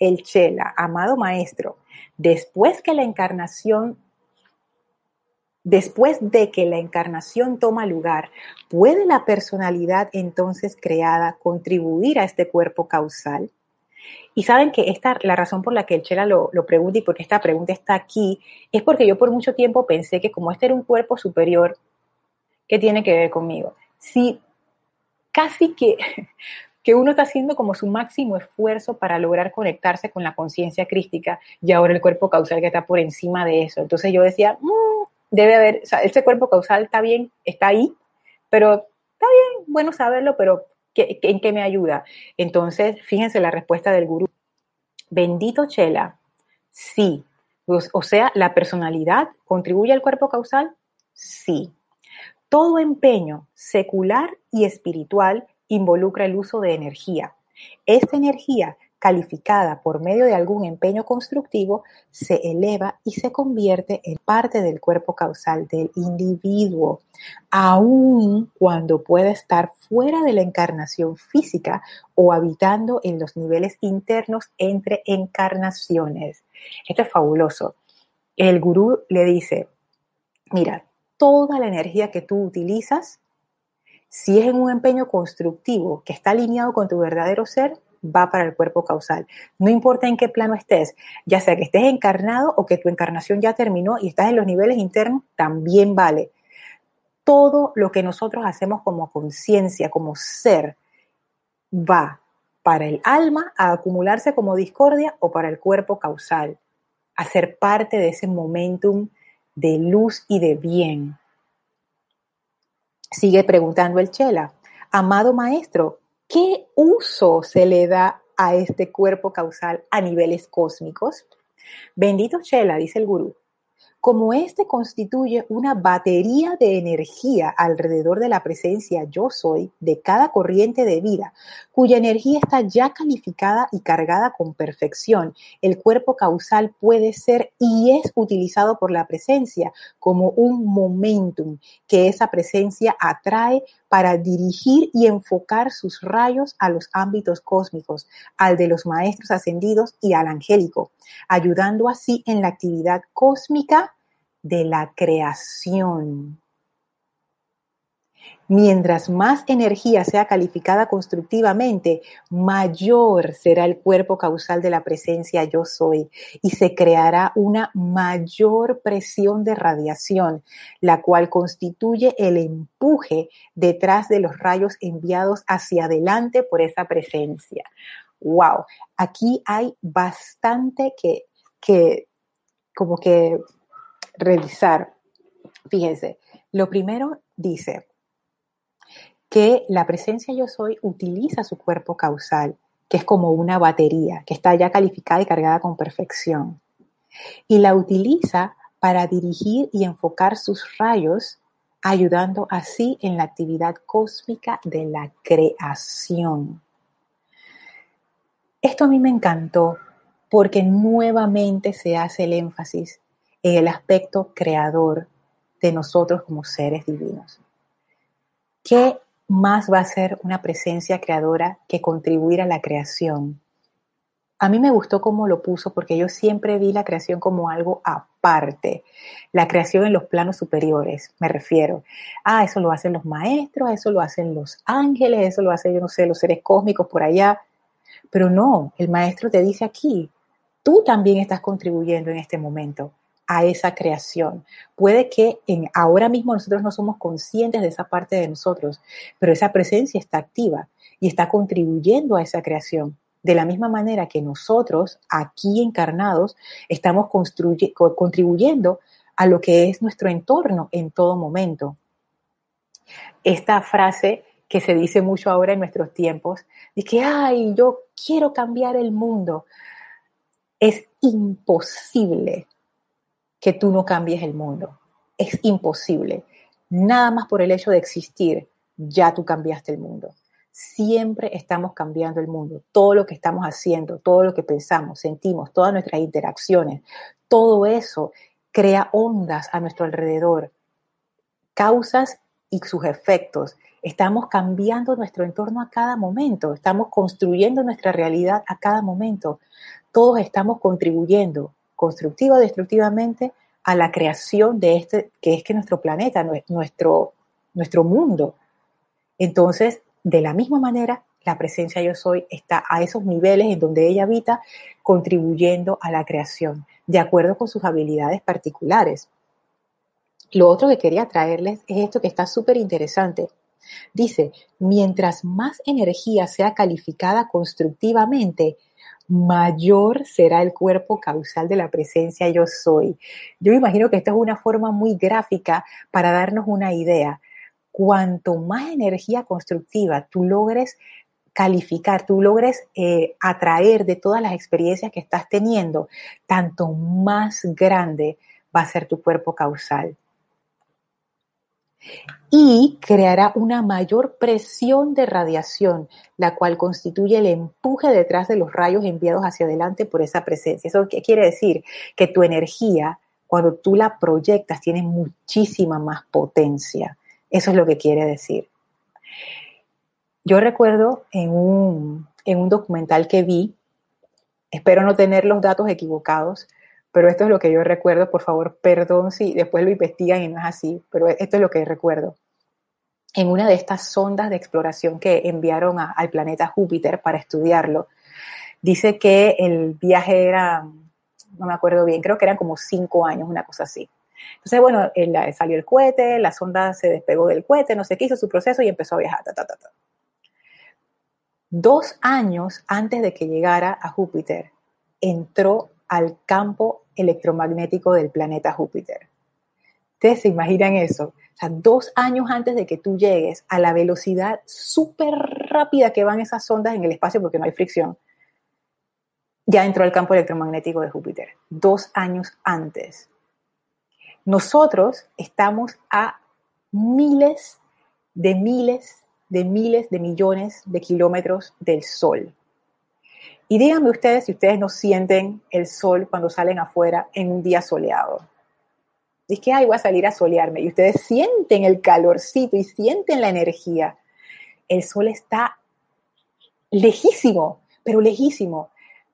el Chela, amado maestro, después que la encarnación, después de que la encarnación toma lugar, ¿puede la personalidad entonces creada contribuir a este cuerpo causal? Y saben que esta, la razón por la que el Chela lo, lo pregunta y por qué esta pregunta está aquí es porque yo por mucho tiempo pensé que como este era un cuerpo superior, ¿qué tiene que ver conmigo? Si casi que, [laughs] que uno está haciendo como su máximo esfuerzo para lograr conectarse con la conciencia crística y ahora el cuerpo causal que está por encima de eso. Entonces yo decía, mm, debe haber, ese cuerpo causal está bien, está ahí, pero está bien, bueno saberlo, pero ¿En qué me ayuda? Entonces, fíjense la respuesta del gurú. Bendito Chela, sí. O sea, la personalidad contribuye al cuerpo causal, sí. Todo empeño secular y espiritual involucra el uso de energía. Esta energía calificada por medio de algún empeño constructivo, se eleva y se convierte en parte del cuerpo causal del individuo, aun cuando puede estar fuera de la encarnación física o habitando en los niveles internos entre encarnaciones. Esto es fabuloso. El gurú le dice, mira, toda la energía que tú utilizas, si es en un empeño constructivo que está alineado con tu verdadero ser, va para el cuerpo causal. No importa en qué plano estés, ya sea que estés encarnado o que tu encarnación ya terminó y estás en los niveles internos, también vale. Todo lo que nosotros hacemos como conciencia, como ser, va para el alma a acumularse como discordia o para el cuerpo causal, a ser parte de ese momentum de luz y de bien. Sigue preguntando el Chela, amado maestro, ¿qué uso se le da a este cuerpo causal a niveles cósmicos? Bendito Chela, dice el gurú, como éste constituye una batería de energía alrededor de la presencia yo soy de cada corriente de vida, cuya energía está ya calificada y cargada con perfección, el cuerpo causal puede ser y es utilizado por la presencia como un momentum que esa presencia atrae para dirigir y enfocar sus rayos a los ámbitos cósmicos, al de los maestros ascendidos y al angélico, ayudando así en la actividad cósmica de la creación. Mientras más energía sea calificada constructivamente, mayor será el cuerpo causal de la presencia yo soy y se creará una mayor presión de radiación, la cual constituye el empuje detrás de los rayos enviados hacia adelante por esa presencia. ¡Wow! Aquí hay bastante que, que como que revisar. Fíjense, lo primero dice, que la presencia yo soy utiliza su cuerpo causal, que es como una batería, que está ya calificada y cargada con perfección. Y la utiliza para dirigir y enfocar sus rayos, ayudando así en la actividad cósmica de la creación. Esto a mí me encantó porque nuevamente se hace el énfasis en el aspecto creador de nosotros como seres divinos. ¿Qué más va a ser una presencia creadora que contribuir a la creación. A mí me gustó cómo lo puso porque yo siempre vi la creación como algo aparte, la creación en los planos superiores, me refiero. Ah, eso lo hacen los maestros, eso lo hacen los ángeles, eso lo hacen, yo no sé, los seres cósmicos por allá. Pero no, el maestro te dice aquí, tú también estás contribuyendo en este momento a esa creación. Puede que en, ahora mismo nosotros no somos conscientes de esa parte de nosotros, pero esa presencia está activa y está contribuyendo a esa creación. De la misma manera que nosotros, aquí encarnados, estamos contribuyendo a lo que es nuestro entorno en todo momento. Esta frase que se dice mucho ahora en nuestros tiempos, de que, ay, yo quiero cambiar el mundo, es imposible que tú no cambies el mundo. Es imposible. Nada más por el hecho de existir, ya tú cambiaste el mundo. Siempre estamos cambiando el mundo. Todo lo que estamos haciendo, todo lo que pensamos, sentimos, todas nuestras interacciones, todo eso crea ondas a nuestro alrededor, causas y sus efectos. Estamos cambiando nuestro entorno a cada momento, estamos construyendo nuestra realidad a cada momento. Todos estamos contribuyendo constructiva o destructivamente a la creación de este, que es que nuestro planeta, nuestro, nuestro mundo. Entonces, de la misma manera, la presencia yo soy está a esos niveles en donde ella habita, contribuyendo a la creación, de acuerdo con sus habilidades particulares. Lo otro que quería traerles es esto que está súper interesante. Dice, mientras más energía sea calificada constructivamente, mayor será el cuerpo causal de la presencia yo soy. Yo imagino que esta es una forma muy gráfica para darnos una idea. Cuanto más energía constructiva tú logres calificar, tú logres eh, atraer de todas las experiencias que estás teniendo, tanto más grande va a ser tu cuerpo causal y creará una mayor presión de radiación, la cual constituye el empuje detrás de los rayos enviados hacia adelante por esa presencia. ¿Eso quiere decir? Que tu energía, cuando tú la proyectas, tiene muchísima más potencia. Eso es lo que quiere decir. Yo recuerdo en un, en un documental que vi, espero no tener los datos equivocados, pero esto es lo que yo recuerdo, por favor, perdón si después lo investigan y no es así, pero esto es lo que recuerdo. En una de estas sondas de exploración que enviaron al planeta Júpiter para estudiarlo, dice que el viaje era, no me acuerdo bien, creo que eran como cinco años, una cosa así. Entonces, bueno, salió el cohete, la sonda se despegó del cohete, no sé qué, hizo su proceso y empezó a viajar. Dos años antes de que llegara a Júpiter, entró al campo electromagnético del planeta Júpiter. Ustedes se imaginan eso. O sea, dos años antes de que tú llegues a la velocidad súper rápida que van esas ondas en el espacio porque no hay fricción, ya entró el campo electromagnético de Júpiter. Dos años antes. Nosotros estamos a miles de miles de miles de millones de kilómetros del Sol. Y díganme ustedes si ustedes no sienten el sol cuando salen afuera en un día soleado. Es que, ay, voy a salir a solearme. Y ustedes sienten el calorcito y sienten la energía. El sol está lejísimo, pero lejísimo,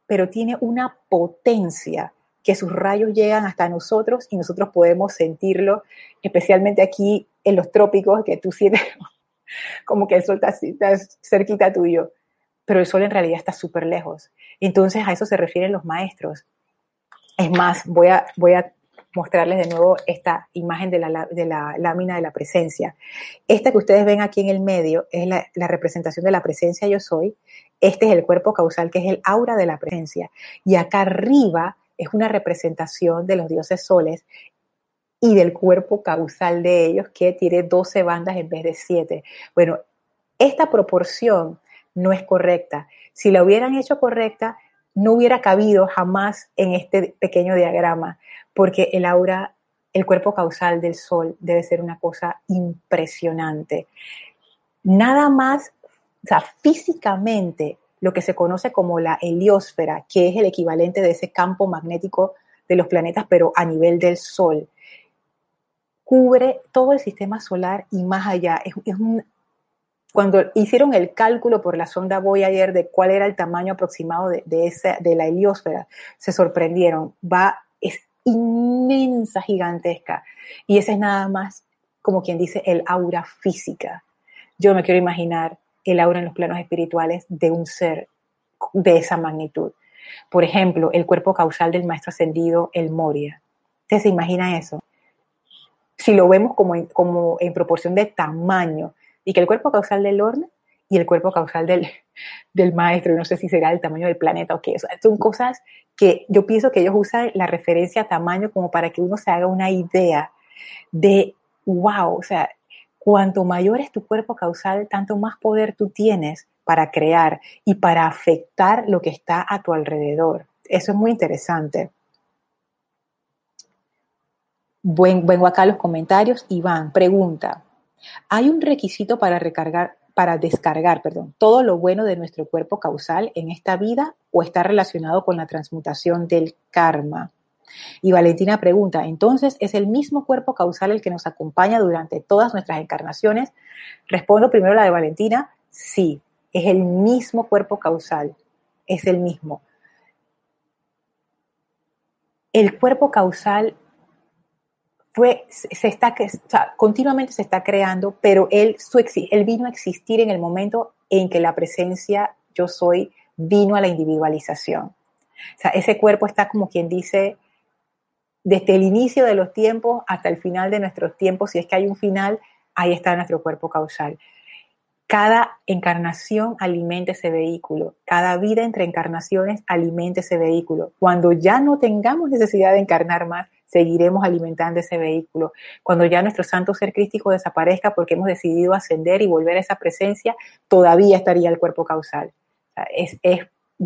pero tiene una potencia que sus rayos llegan hasta nosotros y nosotros podemos sentirlo, especialmente aquí en los trópicos, que tú sientes [laughs] como que el sol está, está cerquita tuyo pero el sol en realidad está súper lejos. Entonces a eso se refieren los maestros. Es más, voy a, voy a mostrarles de nuevo esta imagen de la, de la, lámina de la presencia. Esta que ustedes ven aquí en el medio es la, la, representación de la presencia yo soy. Este es el cuerpo causal, que es el aura de la presencia. Y acá arriba es una representación de los dioses soles y del cuerpo causal de ellos, que tiene 12 bandas en vez de 7. Bueno, esta proporción no es correcta. Si la hubieran hecho correcta, no hubiera cabido jamás en este pequeño diagrama, porque el aura, el cuerpo causal del Sol debe ser una cosa impresionante. Nada más, o sea, físicamente, lo que se conoce como la heliosfera, que es el equivalente de ese campo magnético de los planetas, pero a nivel del Sol, cubre todo el sistema solar y más allá. Es, un cuando hicieron el cálculo por la sonda Voyager de cuál era el tamaño aproximado de, esa, de la heliosfera, se sorprendieron. Va, es inmensa, gigantesca. Y ese es nada más, como quien dice, el aura física. Yo me quiero imaginar el aura en los planos espirituales de un ser de esa magnitud. Por ejemplo, el cuerpo causal del maestro ascendido, el Moria. ¿Usted se imagina eso? Si lo vemos como como en proporción de tamaño, y que el cuerpo causal del horno y el cuerpo causal del, del maestro, no sé si será el tamaño del planeta o qué, son cosas que yo pienso que ellos usan la referencia a tamaño como para que uno se haga una idea de, wow, o sea, cuanto mayor es tu cuerpo causal, tanto más poder tú tienes para crear y para afectar lo que está a tu alrededor. Eso es muy interesante. vengo acá a los comentarios. Iván pregunta, hay un requisito para descargar, perdón, todo lo bueno de nuestro cuerpo causal en esta vida o está relacionado con la transmutación del karma. Y Valentina pregunta, entonces, ¿es el mismo cuerpo causal el que nos acompaña durante todas nuestras encarnaciones? Respondo primero la de Valentina, sí, es el mismo cuerpo causal, es el mismo. El cuerpo causal se está, continuamente se está creando, pero él, su, él vino a existir en el momento en que la presencia yo soy vino a la individualización. O sea, ese cuerpo está como quien dice, desde el inicio de los tiempos hasta el final de nuestros tiempos, si es que hay un final, ahí está nuestro cuerpo causal. Cada encarnación alimenta ese vehículo, cada vida entre encarnaciones alimenta ese vehículo. Cuando ya no tengamos necesidad de encarnar más, seguiremos alimentando ese vehículo. Cuando ya nuestro santo ser crístico desaparezca porque hemos decidido ascender y volver a esa presencia, todavía estaría el cuerpo causal. es,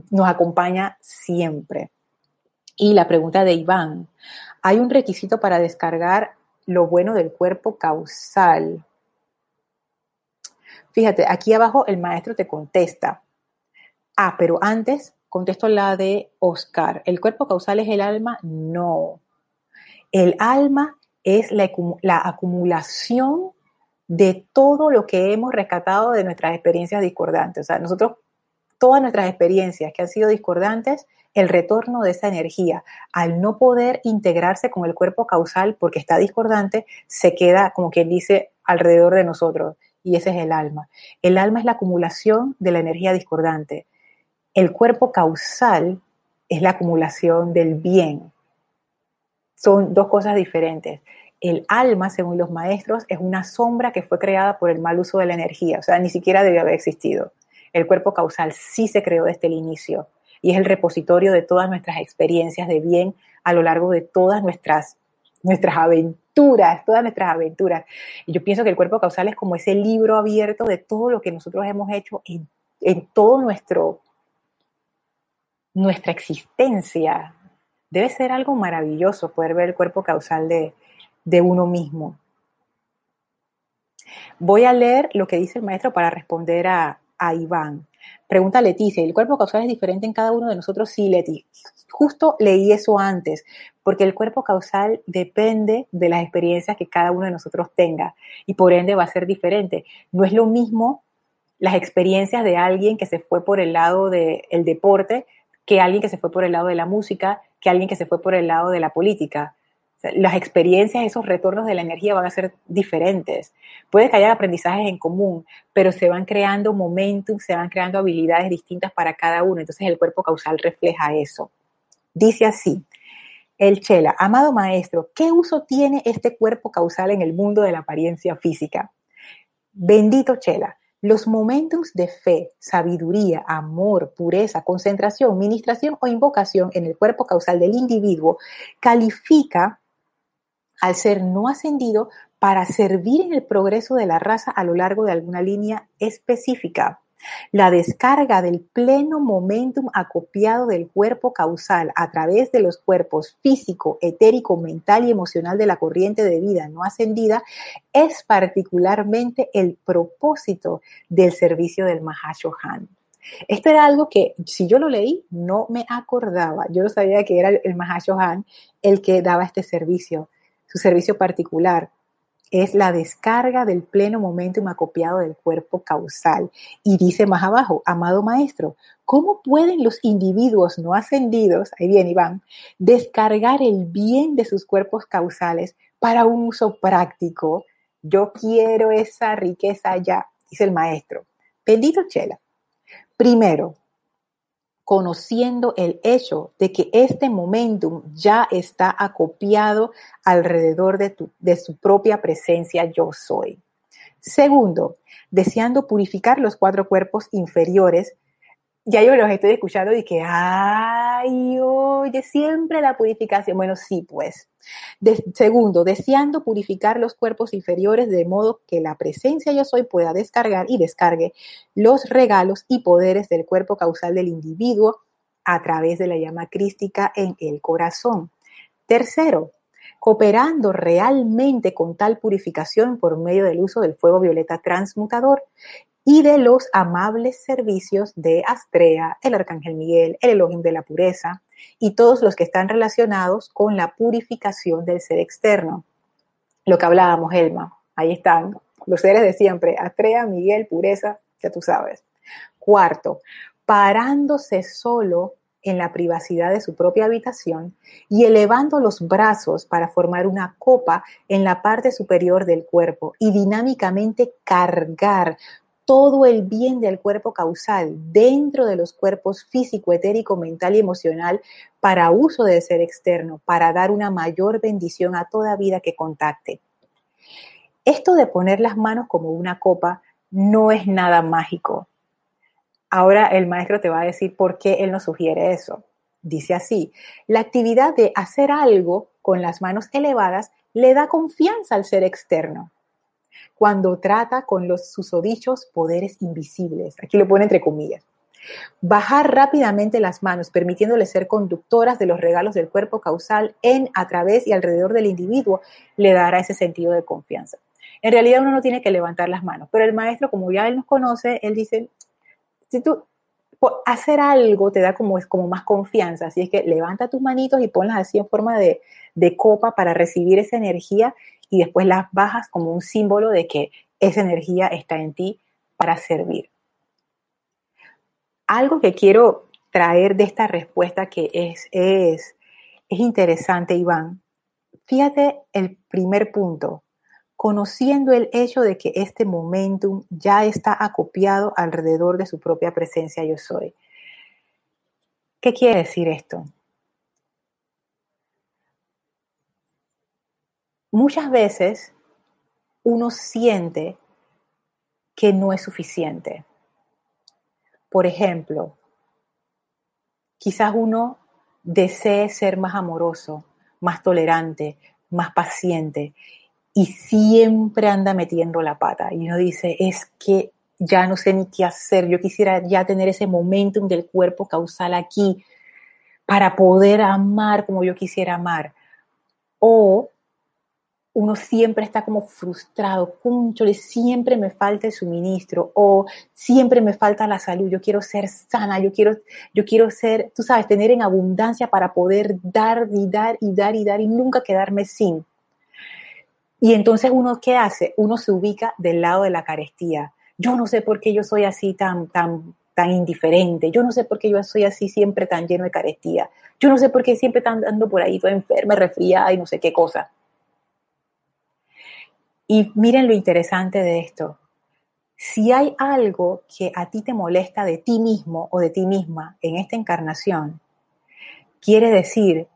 nos acompaña siempre. Y la pregunta de Iván, ¿hay un requisito para descargar lo bueno del cuerpo causal? Fíjate, aquí abajo el maestro te contesta. Ah, pero antes contesto la de Oscar. ¿El cuerpo causal es el alma? No. El alma es la, acumulación de todo lo que hemos rescatado de nuestras experiencias discordantes. O sea, nosotros, todas nuestras experiencias que han sido discordantes, el retorno de esa energía, al no poder integrarse con el cuerpo causal porque está discordante, se queda, como quien dice, alrededor de nosotros. Y ese es el alma. El alma es la acumulación de la energía discordante. El cuerpo causal es la acumulación del bien, son dos cosas diferentes. El alma, según los maestros, es una sombra que fue creada por el mal uso de la energía, o sea, ni siquiera debió haber existido. El cuerpo causal sí se creó desde el inicio y es el repositorio de todas nuestras experiencias de bien a lo largo de todas nuestras nuestras aventuras, todas nuestras aventuras. Y yo pienso que el cuerpo causal es como ese libro abierto de todo lo que nosotros hemos hecho en, en todo nuestro nuestra existencia. Debe ser algo maravilloso poder ver el cuerpo causal de, uno mismo. Voy a leer lo que dice el maestro para responder a, a Iván. Pregunta Leticia, ¿el cuerpo causal es diferente en cada uno de nosotros? Sí, Leti. Justo leí eso antes, porque el cuerpo causal depende de las experiencias que cada uno de nosotros tenga y por ende va a ser diferente. No es lo mismo las experiencias de alguien que se fue por el lado del deporte que alguien que se fue por el lado de la música, que alguien que se fue por el lado de la política. las experiencias, esos retornos de la energía van a ser diferentes. Puede que haya aprendizajes en común, pero se van creando momentum, se van creando habilidades distintas para cada uno. Entonces el cuerpo causal refleja eso. Dice así, el Chela, amado maestro, ¿qué uso tiene este cuerpo causal en el mundo de la apariencia física? Bendito Chela, los momentos de fe, sabiduría, amor, pureza, concentración, ministración o invocación en el cuerpo causal del individuo califica al ser no ascendido para servir en el progreso de la raza a lo largo de alguna línea específica. La descarga del pleno momentum acopiado del cuerpo causal a través de los cuerpos físico, etérico, mental y emocional de la corriente de vida no ascendida es particularmente el propósito del servicio del Mahashohan. Esto era algo que, si yo lo leí, no me acordaba. Yo no sabía que era el Mahashohan el que daba este servicio, su servicio particular es la descarga del pleno momentum acopiado del cuerpo causal. Y dice más abajo, amado maestro, ¿cómo pueden los individuos no ascendidos, ahí viene Iván, descargar el bien de sus cuerpos causales para un uso práctico? Yo quiero esa riqueza ya, dice el maestro. Bendito Chela. Primero, conociendo el hecho de que este momentum ya está acopiado alrededor de, de su propia presencia yo soy. Segundo, deseando purificar los cuatro cuerpos inferiores ya yo los estoy escuchando y que, ay, oye, siempre la purificación. Bueno, sí, pues. segundo, deseando purificar los cuerpos inferiores de modo que la presencia yo soy pueda descargar y descargue los regalos y poderes del cuerpo causal del individuo a través de la llama crística en el corazón. Tercero, cooperando realmente con tal purificación por medio del uso del fuego violeta transmutador y de los amables servicios de Astrea, el Arcángel Miguel, el Elohim de la pureza y todos los que están relacionados con la purificación del ser externo. Lo que hablábamos, Elma, ahí están los seres de siempre, Astrea, Miguel, pureza, ya tú sabes. Cuarto, parándose solo en la privacidad de su propia habitación y elevando los brazos para formar una copa en la parte superior del cuerpo y dinámicamente cargar todo el bien del cuerpo causal dentro de los cuerpos físico, etérico, mental y emocional para uso del ser externo, para dar una mayor bendición a toda vida que contacte. Esto de poner las manos como una copa no es nada mágico. Ahora el maestro te va a decir por qué él nos sugiere eso. Dice así, la actividad de hacer algo con las manos elevadas le da confianza al ser externo cuando trata con los susodichos poderes invisibles. Aquí lo pone entre comillas. Bajar rápidamente las manos, permitiéndole ser conductoras de los regalos del cuerpo causal en, a través y alrededor del individuo, le dará ese sentido de confianza. En realidad uno no tiene que levantar las manos, pero el maestro, como ya él nos conoce, él dice, si tú hacer algo te da como, como más confianza, así es que levanta tus manitos y ponlas así en forma de, de copa para recibir esa energía y después las bajas como un símbolo de que esa energía está en ti para servir. Algo que quiero traer de esta respuesta que es, es, es interesante, Iván. Fíjate el primer punto, conociendo el hecho de que este momentum ya está acopiado alrededor de su propia presencia yo soy. ¿Qué quiere decir esto? Muchas veces uno siente que no es suficiente. Por ejemplo, quizás uno desee ser más amoroso, más tolerante, más paciente y siempre anda metiendo la pata. Y uno dice, es que ya no sé ni qué hacer, yo quisiera ya tener ese momentum del cuerpo causal aquí para poder amar como yo quisiera amar. O uno siempre está como frustrado, le siempre me falta el suministro o siempre me falta la salud, yo quiero ser sana, yo quiero, yo quiero ser, tú sabes, tener en abundancia para poder dar y dar y dar y dar y nunca quedarme sin. Y entonces uno, ¿qué hace? Uno se ubica del lado de la carestía. Yo no sé por qué yo soy así tan, tan, tan indiferente. Yo no sé por qué yo soy así siempre tan lleno de carestía. Yo no sé por qué siempre están ando por ahí toda enferma, resfriada y no sé qué cosa. Y miren lo interesante de esto. Si hay algo que a ti te molesta de ti mismo o de ti misma en esta encarnación, quiere decir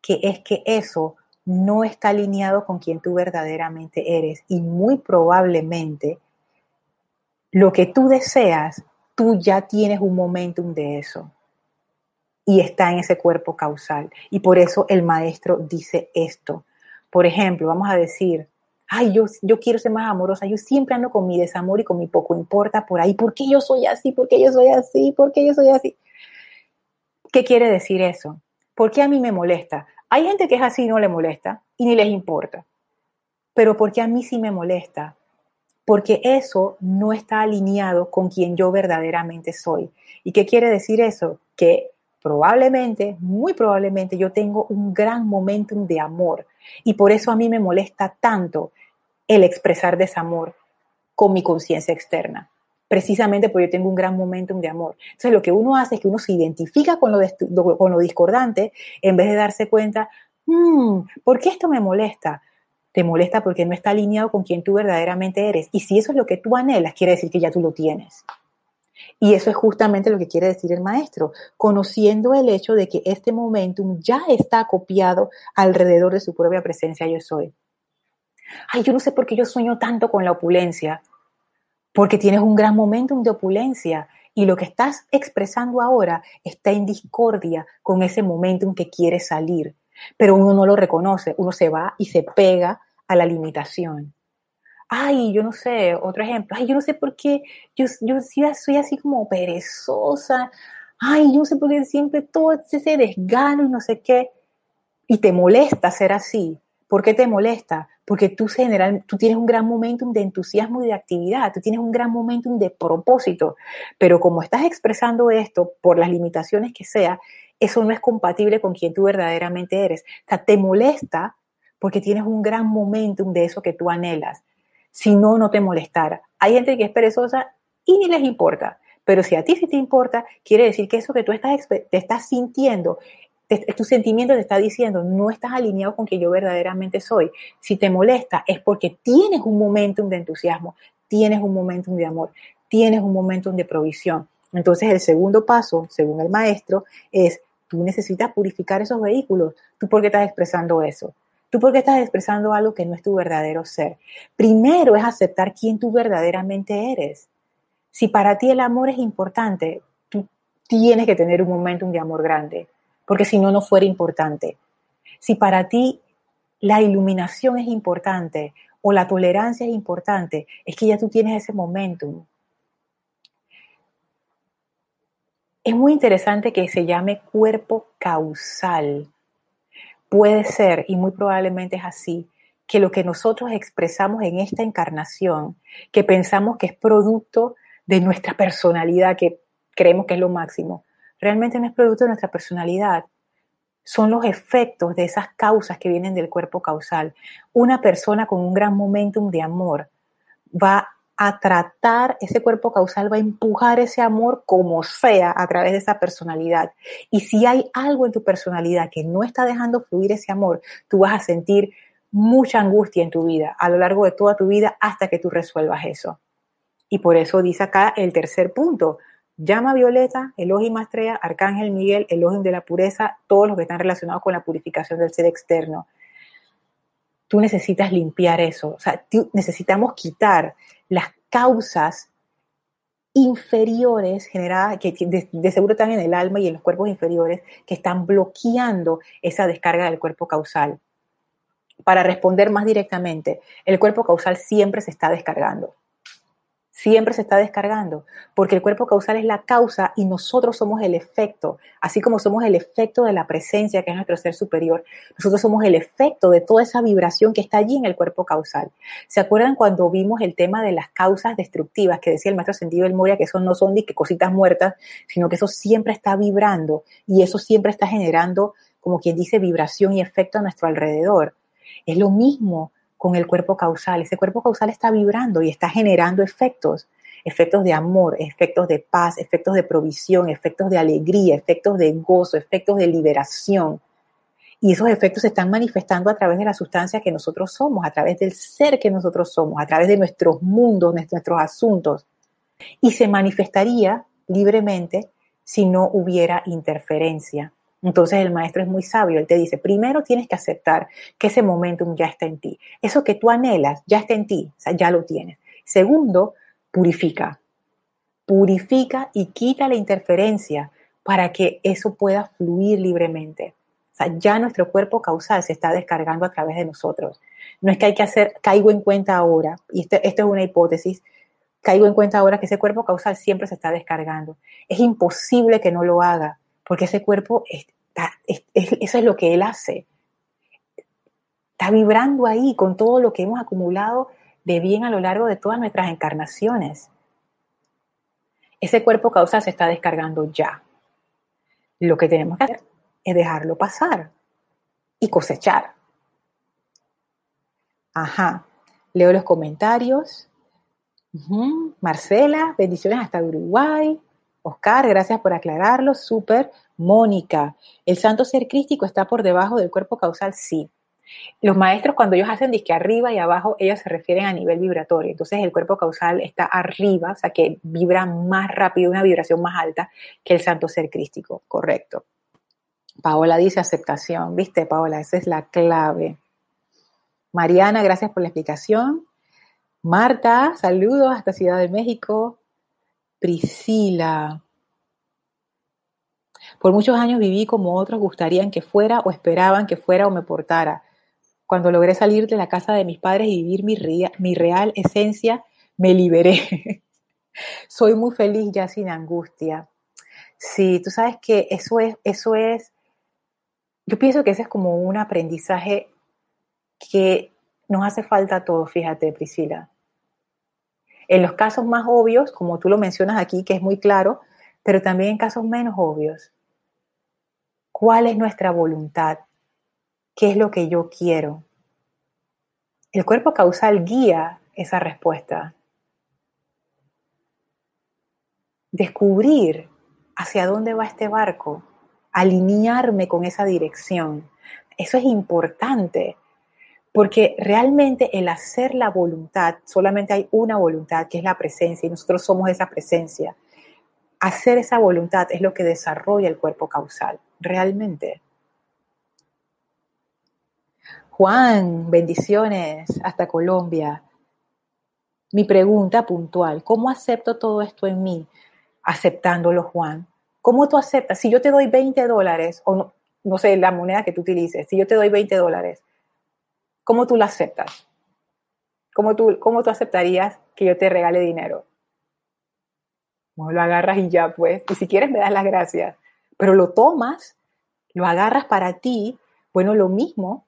que es que eso no está alineado con quien tú verdaderamente eres y muy probablemente lo que tú deseas, tú ya tienes un momentum de eso y está en ese cuerpo causal. Y por eso el maestro dice esto. Por ejemplo, vamos a decir, ay, yo, quiero ser más amorosa, yo siempre ando con mi desamor y con mi poco importa por ahí, ¿por qué yo soy así? ¿Por qué yo soy así? ¿Por qué yo soy así? ¿Qué quiere decir eso? ¿Por qué a mí me molesta? Hay gente que es así y no le molesta y ni les importa. Pero ¿por qué a mí sí me molesta? Porque eso no está alineado con quien yo verdaderamente soy. ¿Y qué quiere decir eso? Que probablemente, muy probablemente, yo tengo un gran momentum de amor. Y por eso a mí me molesta tanto el expresar desamor con mi conciencia externa. Precisamente porque yo tengo un gran momentum de amor. Entonces, lo que uno hace es que uno se identifica con lo, con lo discordante en vez de darse cuenta, hmm, ¿por qué esto me molesta? Te molesta porque no está alineado con quien tú verdaderamente eres. Y si eso es lo que tú anhelas, quiere decir que ya tú lo tienes. Y eso es justamente lo que quiere decir el maestro, conociendo el hecho de que este momentum ya está copiado alrededor de su propia presencia yo soy. Ay, yo no sé por qué yo sueño tanto con la opulencia, porque tienes un gran momentum de opulencia y lo que estás expresando ahora está en discordia con ese momentum que quiere salir, pero uno no lo reconoce, uno se va y se pega a la limitación. Ay, yo no sé, otro ejemplo, ay, yo no sé por qué, yo, yo soy así como perezosa, ay, yo no sé por qué siempre todo ese desgano y no sé qué, y te molesta ser así. ¿Por qué te molesta? Porque tú, general, tú tienes un gran momentum de entusiasmo y de actividad, tú tienes un gran momentum de propósito, pero como estás expresando esto por las limitaciones que sea, eso no es compatible con quien tú verdaderamente eres. O sea, te molesta porque tienes un gran momentum de eso que tú anhelas si no, no te molestara. Hay gente que es perezosa y ni les importa. Pero si a ti sí te importa, quiere decir que eso que tú estás, te estás sintiendo, tu sentimiento te está diciendo, no estás alineado con quien yo verdaderamente soy. Si te molesta, es porque tienes un momentum de entusiasmo, tienes un momentum de amor, tienes un momentum de provisión. Entonces, el segundo paso, según el maestro, es tú necesitas purificar esos vehículos. ¿Tú por qué estás expresando eso? ¿Tú por qué estás expresando algo que no es tu verdadero ser? Primero es aceptar quién tú verdaderamente eres. Si para ti el amor es importante, tú tienes que tener un momento de amor grande, porque si no, no fuera importante. Si para ti la iluminación es importante o la tolerancia es importante, es que ya tú tienes ese momentum. Es muy interesante que se llame cuerpo causal puede ser, y muy probablemente es así, que lo que nosotros expresamos en esta encarnación, que pensamos que es producto de nuestra personalidad, que creemos que es lo máximo, realmente no es producto de nuestra personalidad. Son los efectos de esas causas que vienen del cuerpo causal. Una persona con un gran momentum de amor va a tratar, ese cuerpo causal va a empujar ese amor como sea a través de esa personalidad. Y si hay algo en tu personalidad que no está dejando fluir ese amor, tú vas a sentir mucha angustia en tu vida a lo largo de toda tu vida hasta que tú resuelvas eso. Y por eso dice acá el tercer punto. Llama Violeta, Elohim Maestrea, Arcángel Miguel, Elohim de la pureza, todos los que están relacionados con la purificación del ser externo. Tú necesitas limpiar eso. O sea, necesitamos quitar las causas inferiores generadas, que de, seguro están en el alma y en los cuerpos inferiores, que están bloqueando esa descarga del cuerpo causal. para responder más directamente, el cuerpo causal siempre se está descargando siempre se está descargando, porque el cuerpo causal es la causa y nosotros somos el efecto, así como somos el efecto de la presencia que es nuestro ser superior, nosotros somos el efecto de toda esa vibración que está allí en el cuerpo causal. ¿Se acuerdan cuando vimos el tema de las causas destructivas que decía el maestro Sentido del Moria, que eso no son ni que cositas muertas, sino que eso siempre está vibrando y eso siempre está generando, como quien dice, vibración y efecto a nuestro alrededor? Es lo mismo con el cuerpo causal. Ese cuerpo causal está vibrando y está generando efectos, efectos de amor, efectos de paz, efectos de provisión, efectos de alegría, efectos de gozo, efectos de liberación. Y esos efectos se están manifestando a través de la sustancia que nosotros somos, a través del ser que nosotros somos, a través de nuestros mundos, nuestros asuntos. Y se manifestaría libremente si no hubiera interferencia. Entonces el maestro es muy sabio, él te dice, primero tienes que aceptar que ese momentum ya está en ti. Eso que tú anhelas ya está en ti, o sea, ya lo tienes. Segundo, purifica. Purifica y quita la interferencia para que eso pueda fluir libremente. O sea, ya nuestro cuerpo causal se está descargando a través de nosotros. No es que hay que hacer, caigo en cuenta ahora, y esto, esto es una hipótesis, caigo en cuenta ahora que ese cuerpo causal siempre se está descargando. Es imposible que no lo haga, porque ese cuerpo eso es lo que Él hace. Está vibrando ahí con todo lo que hemos acumulado de bien a lo largo de todas nuestras encarnaciones. Ese cuerpo causal se está descargando ya. Lo que tenemos que hacer es dejarlo pasar y cosechar. Ajá. Leo los comentarios. Marcela, bendiciones hasta Uruguay. Oscar, gracias por aclararlo. Súper. Mónica, ¿el santo ser crístico está por debajo del cuerpo causal? Sí. Los maestros cuando ellos hacen disque arriba y abajo, ellos se refieren a nivel vibratorio. Entonces el cuerpo causal está arriba, o sea que vibra más rápido, una vibración más alta que el santo ser crístico, correcto. Paola dice aceptación, viste Paola, esa es la clave. Mariana, gracias por la explicación. Marta, saludos hasta Ciudad de México. Priscila, por muchos años viví como otros gustarían que fuera o esperaban que fuera o me portara. Cuando logré salir de la casa de mis padres y vivir mi, real esencia, me liberé. [laughs] Soy muy feliz ya sin angustia. Sí, tú sabes que eso es, eso es, yo pienso que ese es como un aprendizaje que nos hace falta a todos, fíjate, Priscila. En los casos más obvios, como tú lo mencionas aquí, que es muy claro, pero también en casos menos obvios. ¿Cuál es nuestra voluntad? ¿Qué es lo que yo quiero? El cuerpo causal guía esa respuesta. Descubrir hacia dónde va este barco, alinearme con esa dirección. Eso es importante, porque realmente el hacer la voluntad, solamente hay una voluntad, que es la presencia, y nosotros somos esa presencia hacer esa voluntad es lo que desarrolla el cuerpo causal, realmente. Juan, bendiciones hasta Colombia. Mi pregunta puntual, ¿cómo acepto todo esto en mí? Aceptándolo, Juan. ¿Cómo tú aceptas? Si yo te doy 20 dólares, o no, sé, la moneda que tú utilices, si yo te doy 20 dólares, ¿cómo tú lo aceptas? ¿Cómo tú, ¿Cómo tú aceptarías que yo te regale dinero? No lo agarras y ya pues, y si quieres me das las gracias, pero lo tomas, lo agarras para ti, bueno, lo mismo.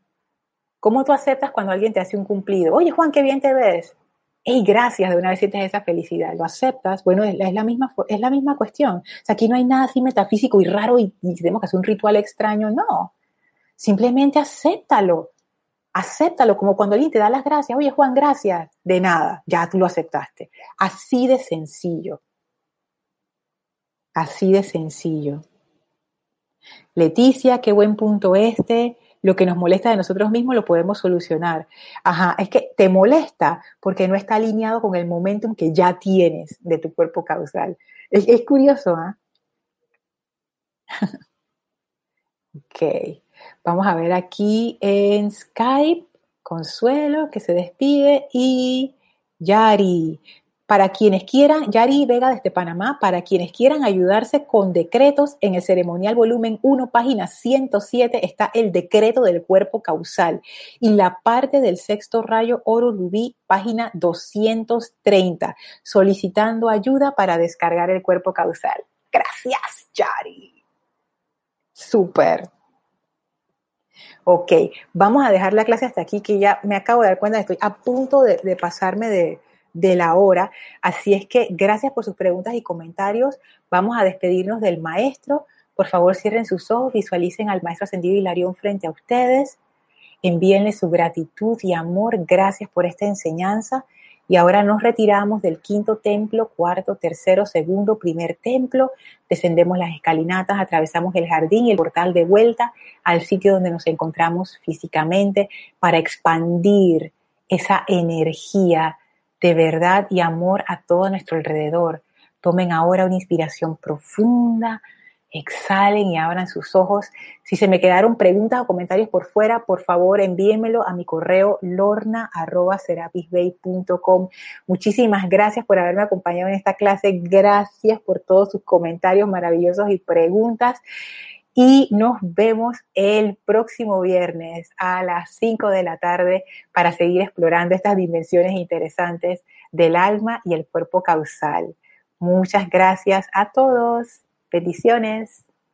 ¿Cómo tú aceptas cuando alguien te hace un cumplido? Oye, Juan, qué bien te ves. Hey, gracias, de una vez sientes esa felicidad. Lo aceptas, bueno, es, la, misma, es la misma cuestión. O sea, aquí no hay nada así metafísico y raro y, y tenemos que hacer un ritual extraño, no. Simplemente acéptalo. Acéptalo como cuando alguien te da las gracias. Oye, Juan, gracias. De nada, ya tú lo aceptaste. Así de sencillo. Así de sencillo. Leticia, qué buen punto este. Lo que nos molesta de nosotros mismos lo podemos solucionar. Ajá, es que te molesta porque no está alineado con el momentum que ya tienes de tu cuerpo causal. Es, curioso, ¿ah? [laughs] ok, vamos a ver aquí en Skype, Consuelo, que se despide, y Yari. Para quienes quieran, Yari Vega desde Panamá, para quienes quieran ayudarse con decretos, en el ceremonial volumen 1, página 107, está el decreto del cuerpo causal y la parte del sexto rayo oro rubí, página 230, solicitando ayuda para descargar el cuerpo causal. Gracias, Yari. Súper. Ok, vamos a dejar la clase hasta aquí, que ya me acabo de dar cuenta, estoy a punto de pasarme de, de la hora. Así es que gracias por sus preguntas y comentarios. Vamos a despedirnos del maestro. Por favor, cierren sus ojos, visualicen al maestro ascendido Hilarión frente a ustedes. Envíenle su gratitud y amor. Gracias por esta enseñanza. Y ahora nos retiramos del quinto templo, cuarto, tercero, segundo, primer templo. Descendemos las escalinatas, atravesamos el jardín y el portal de vuelta al sitio donde nos encontramos físicamente para expandir esa energía de verdad y amor a todo nuestro alrededor. Tomen ahora una inspiración profunda, exhalen y abran sus ojos. Si se me quedaron preguntas o comentarios por fuera, por favor envíenmelo a mi correo lorna.serapisbay.com. Muchísimas gracias por haberme acompañado en esta clase. Gracias por todos sus comentarios maravillosos y preguntas y nos vemos el próximo viernes a las 5 de la tarde para seguir explorando estas dimensiones interesantes del alma y el cuerpo causal. Muchas gracias a todos. Bendiciones.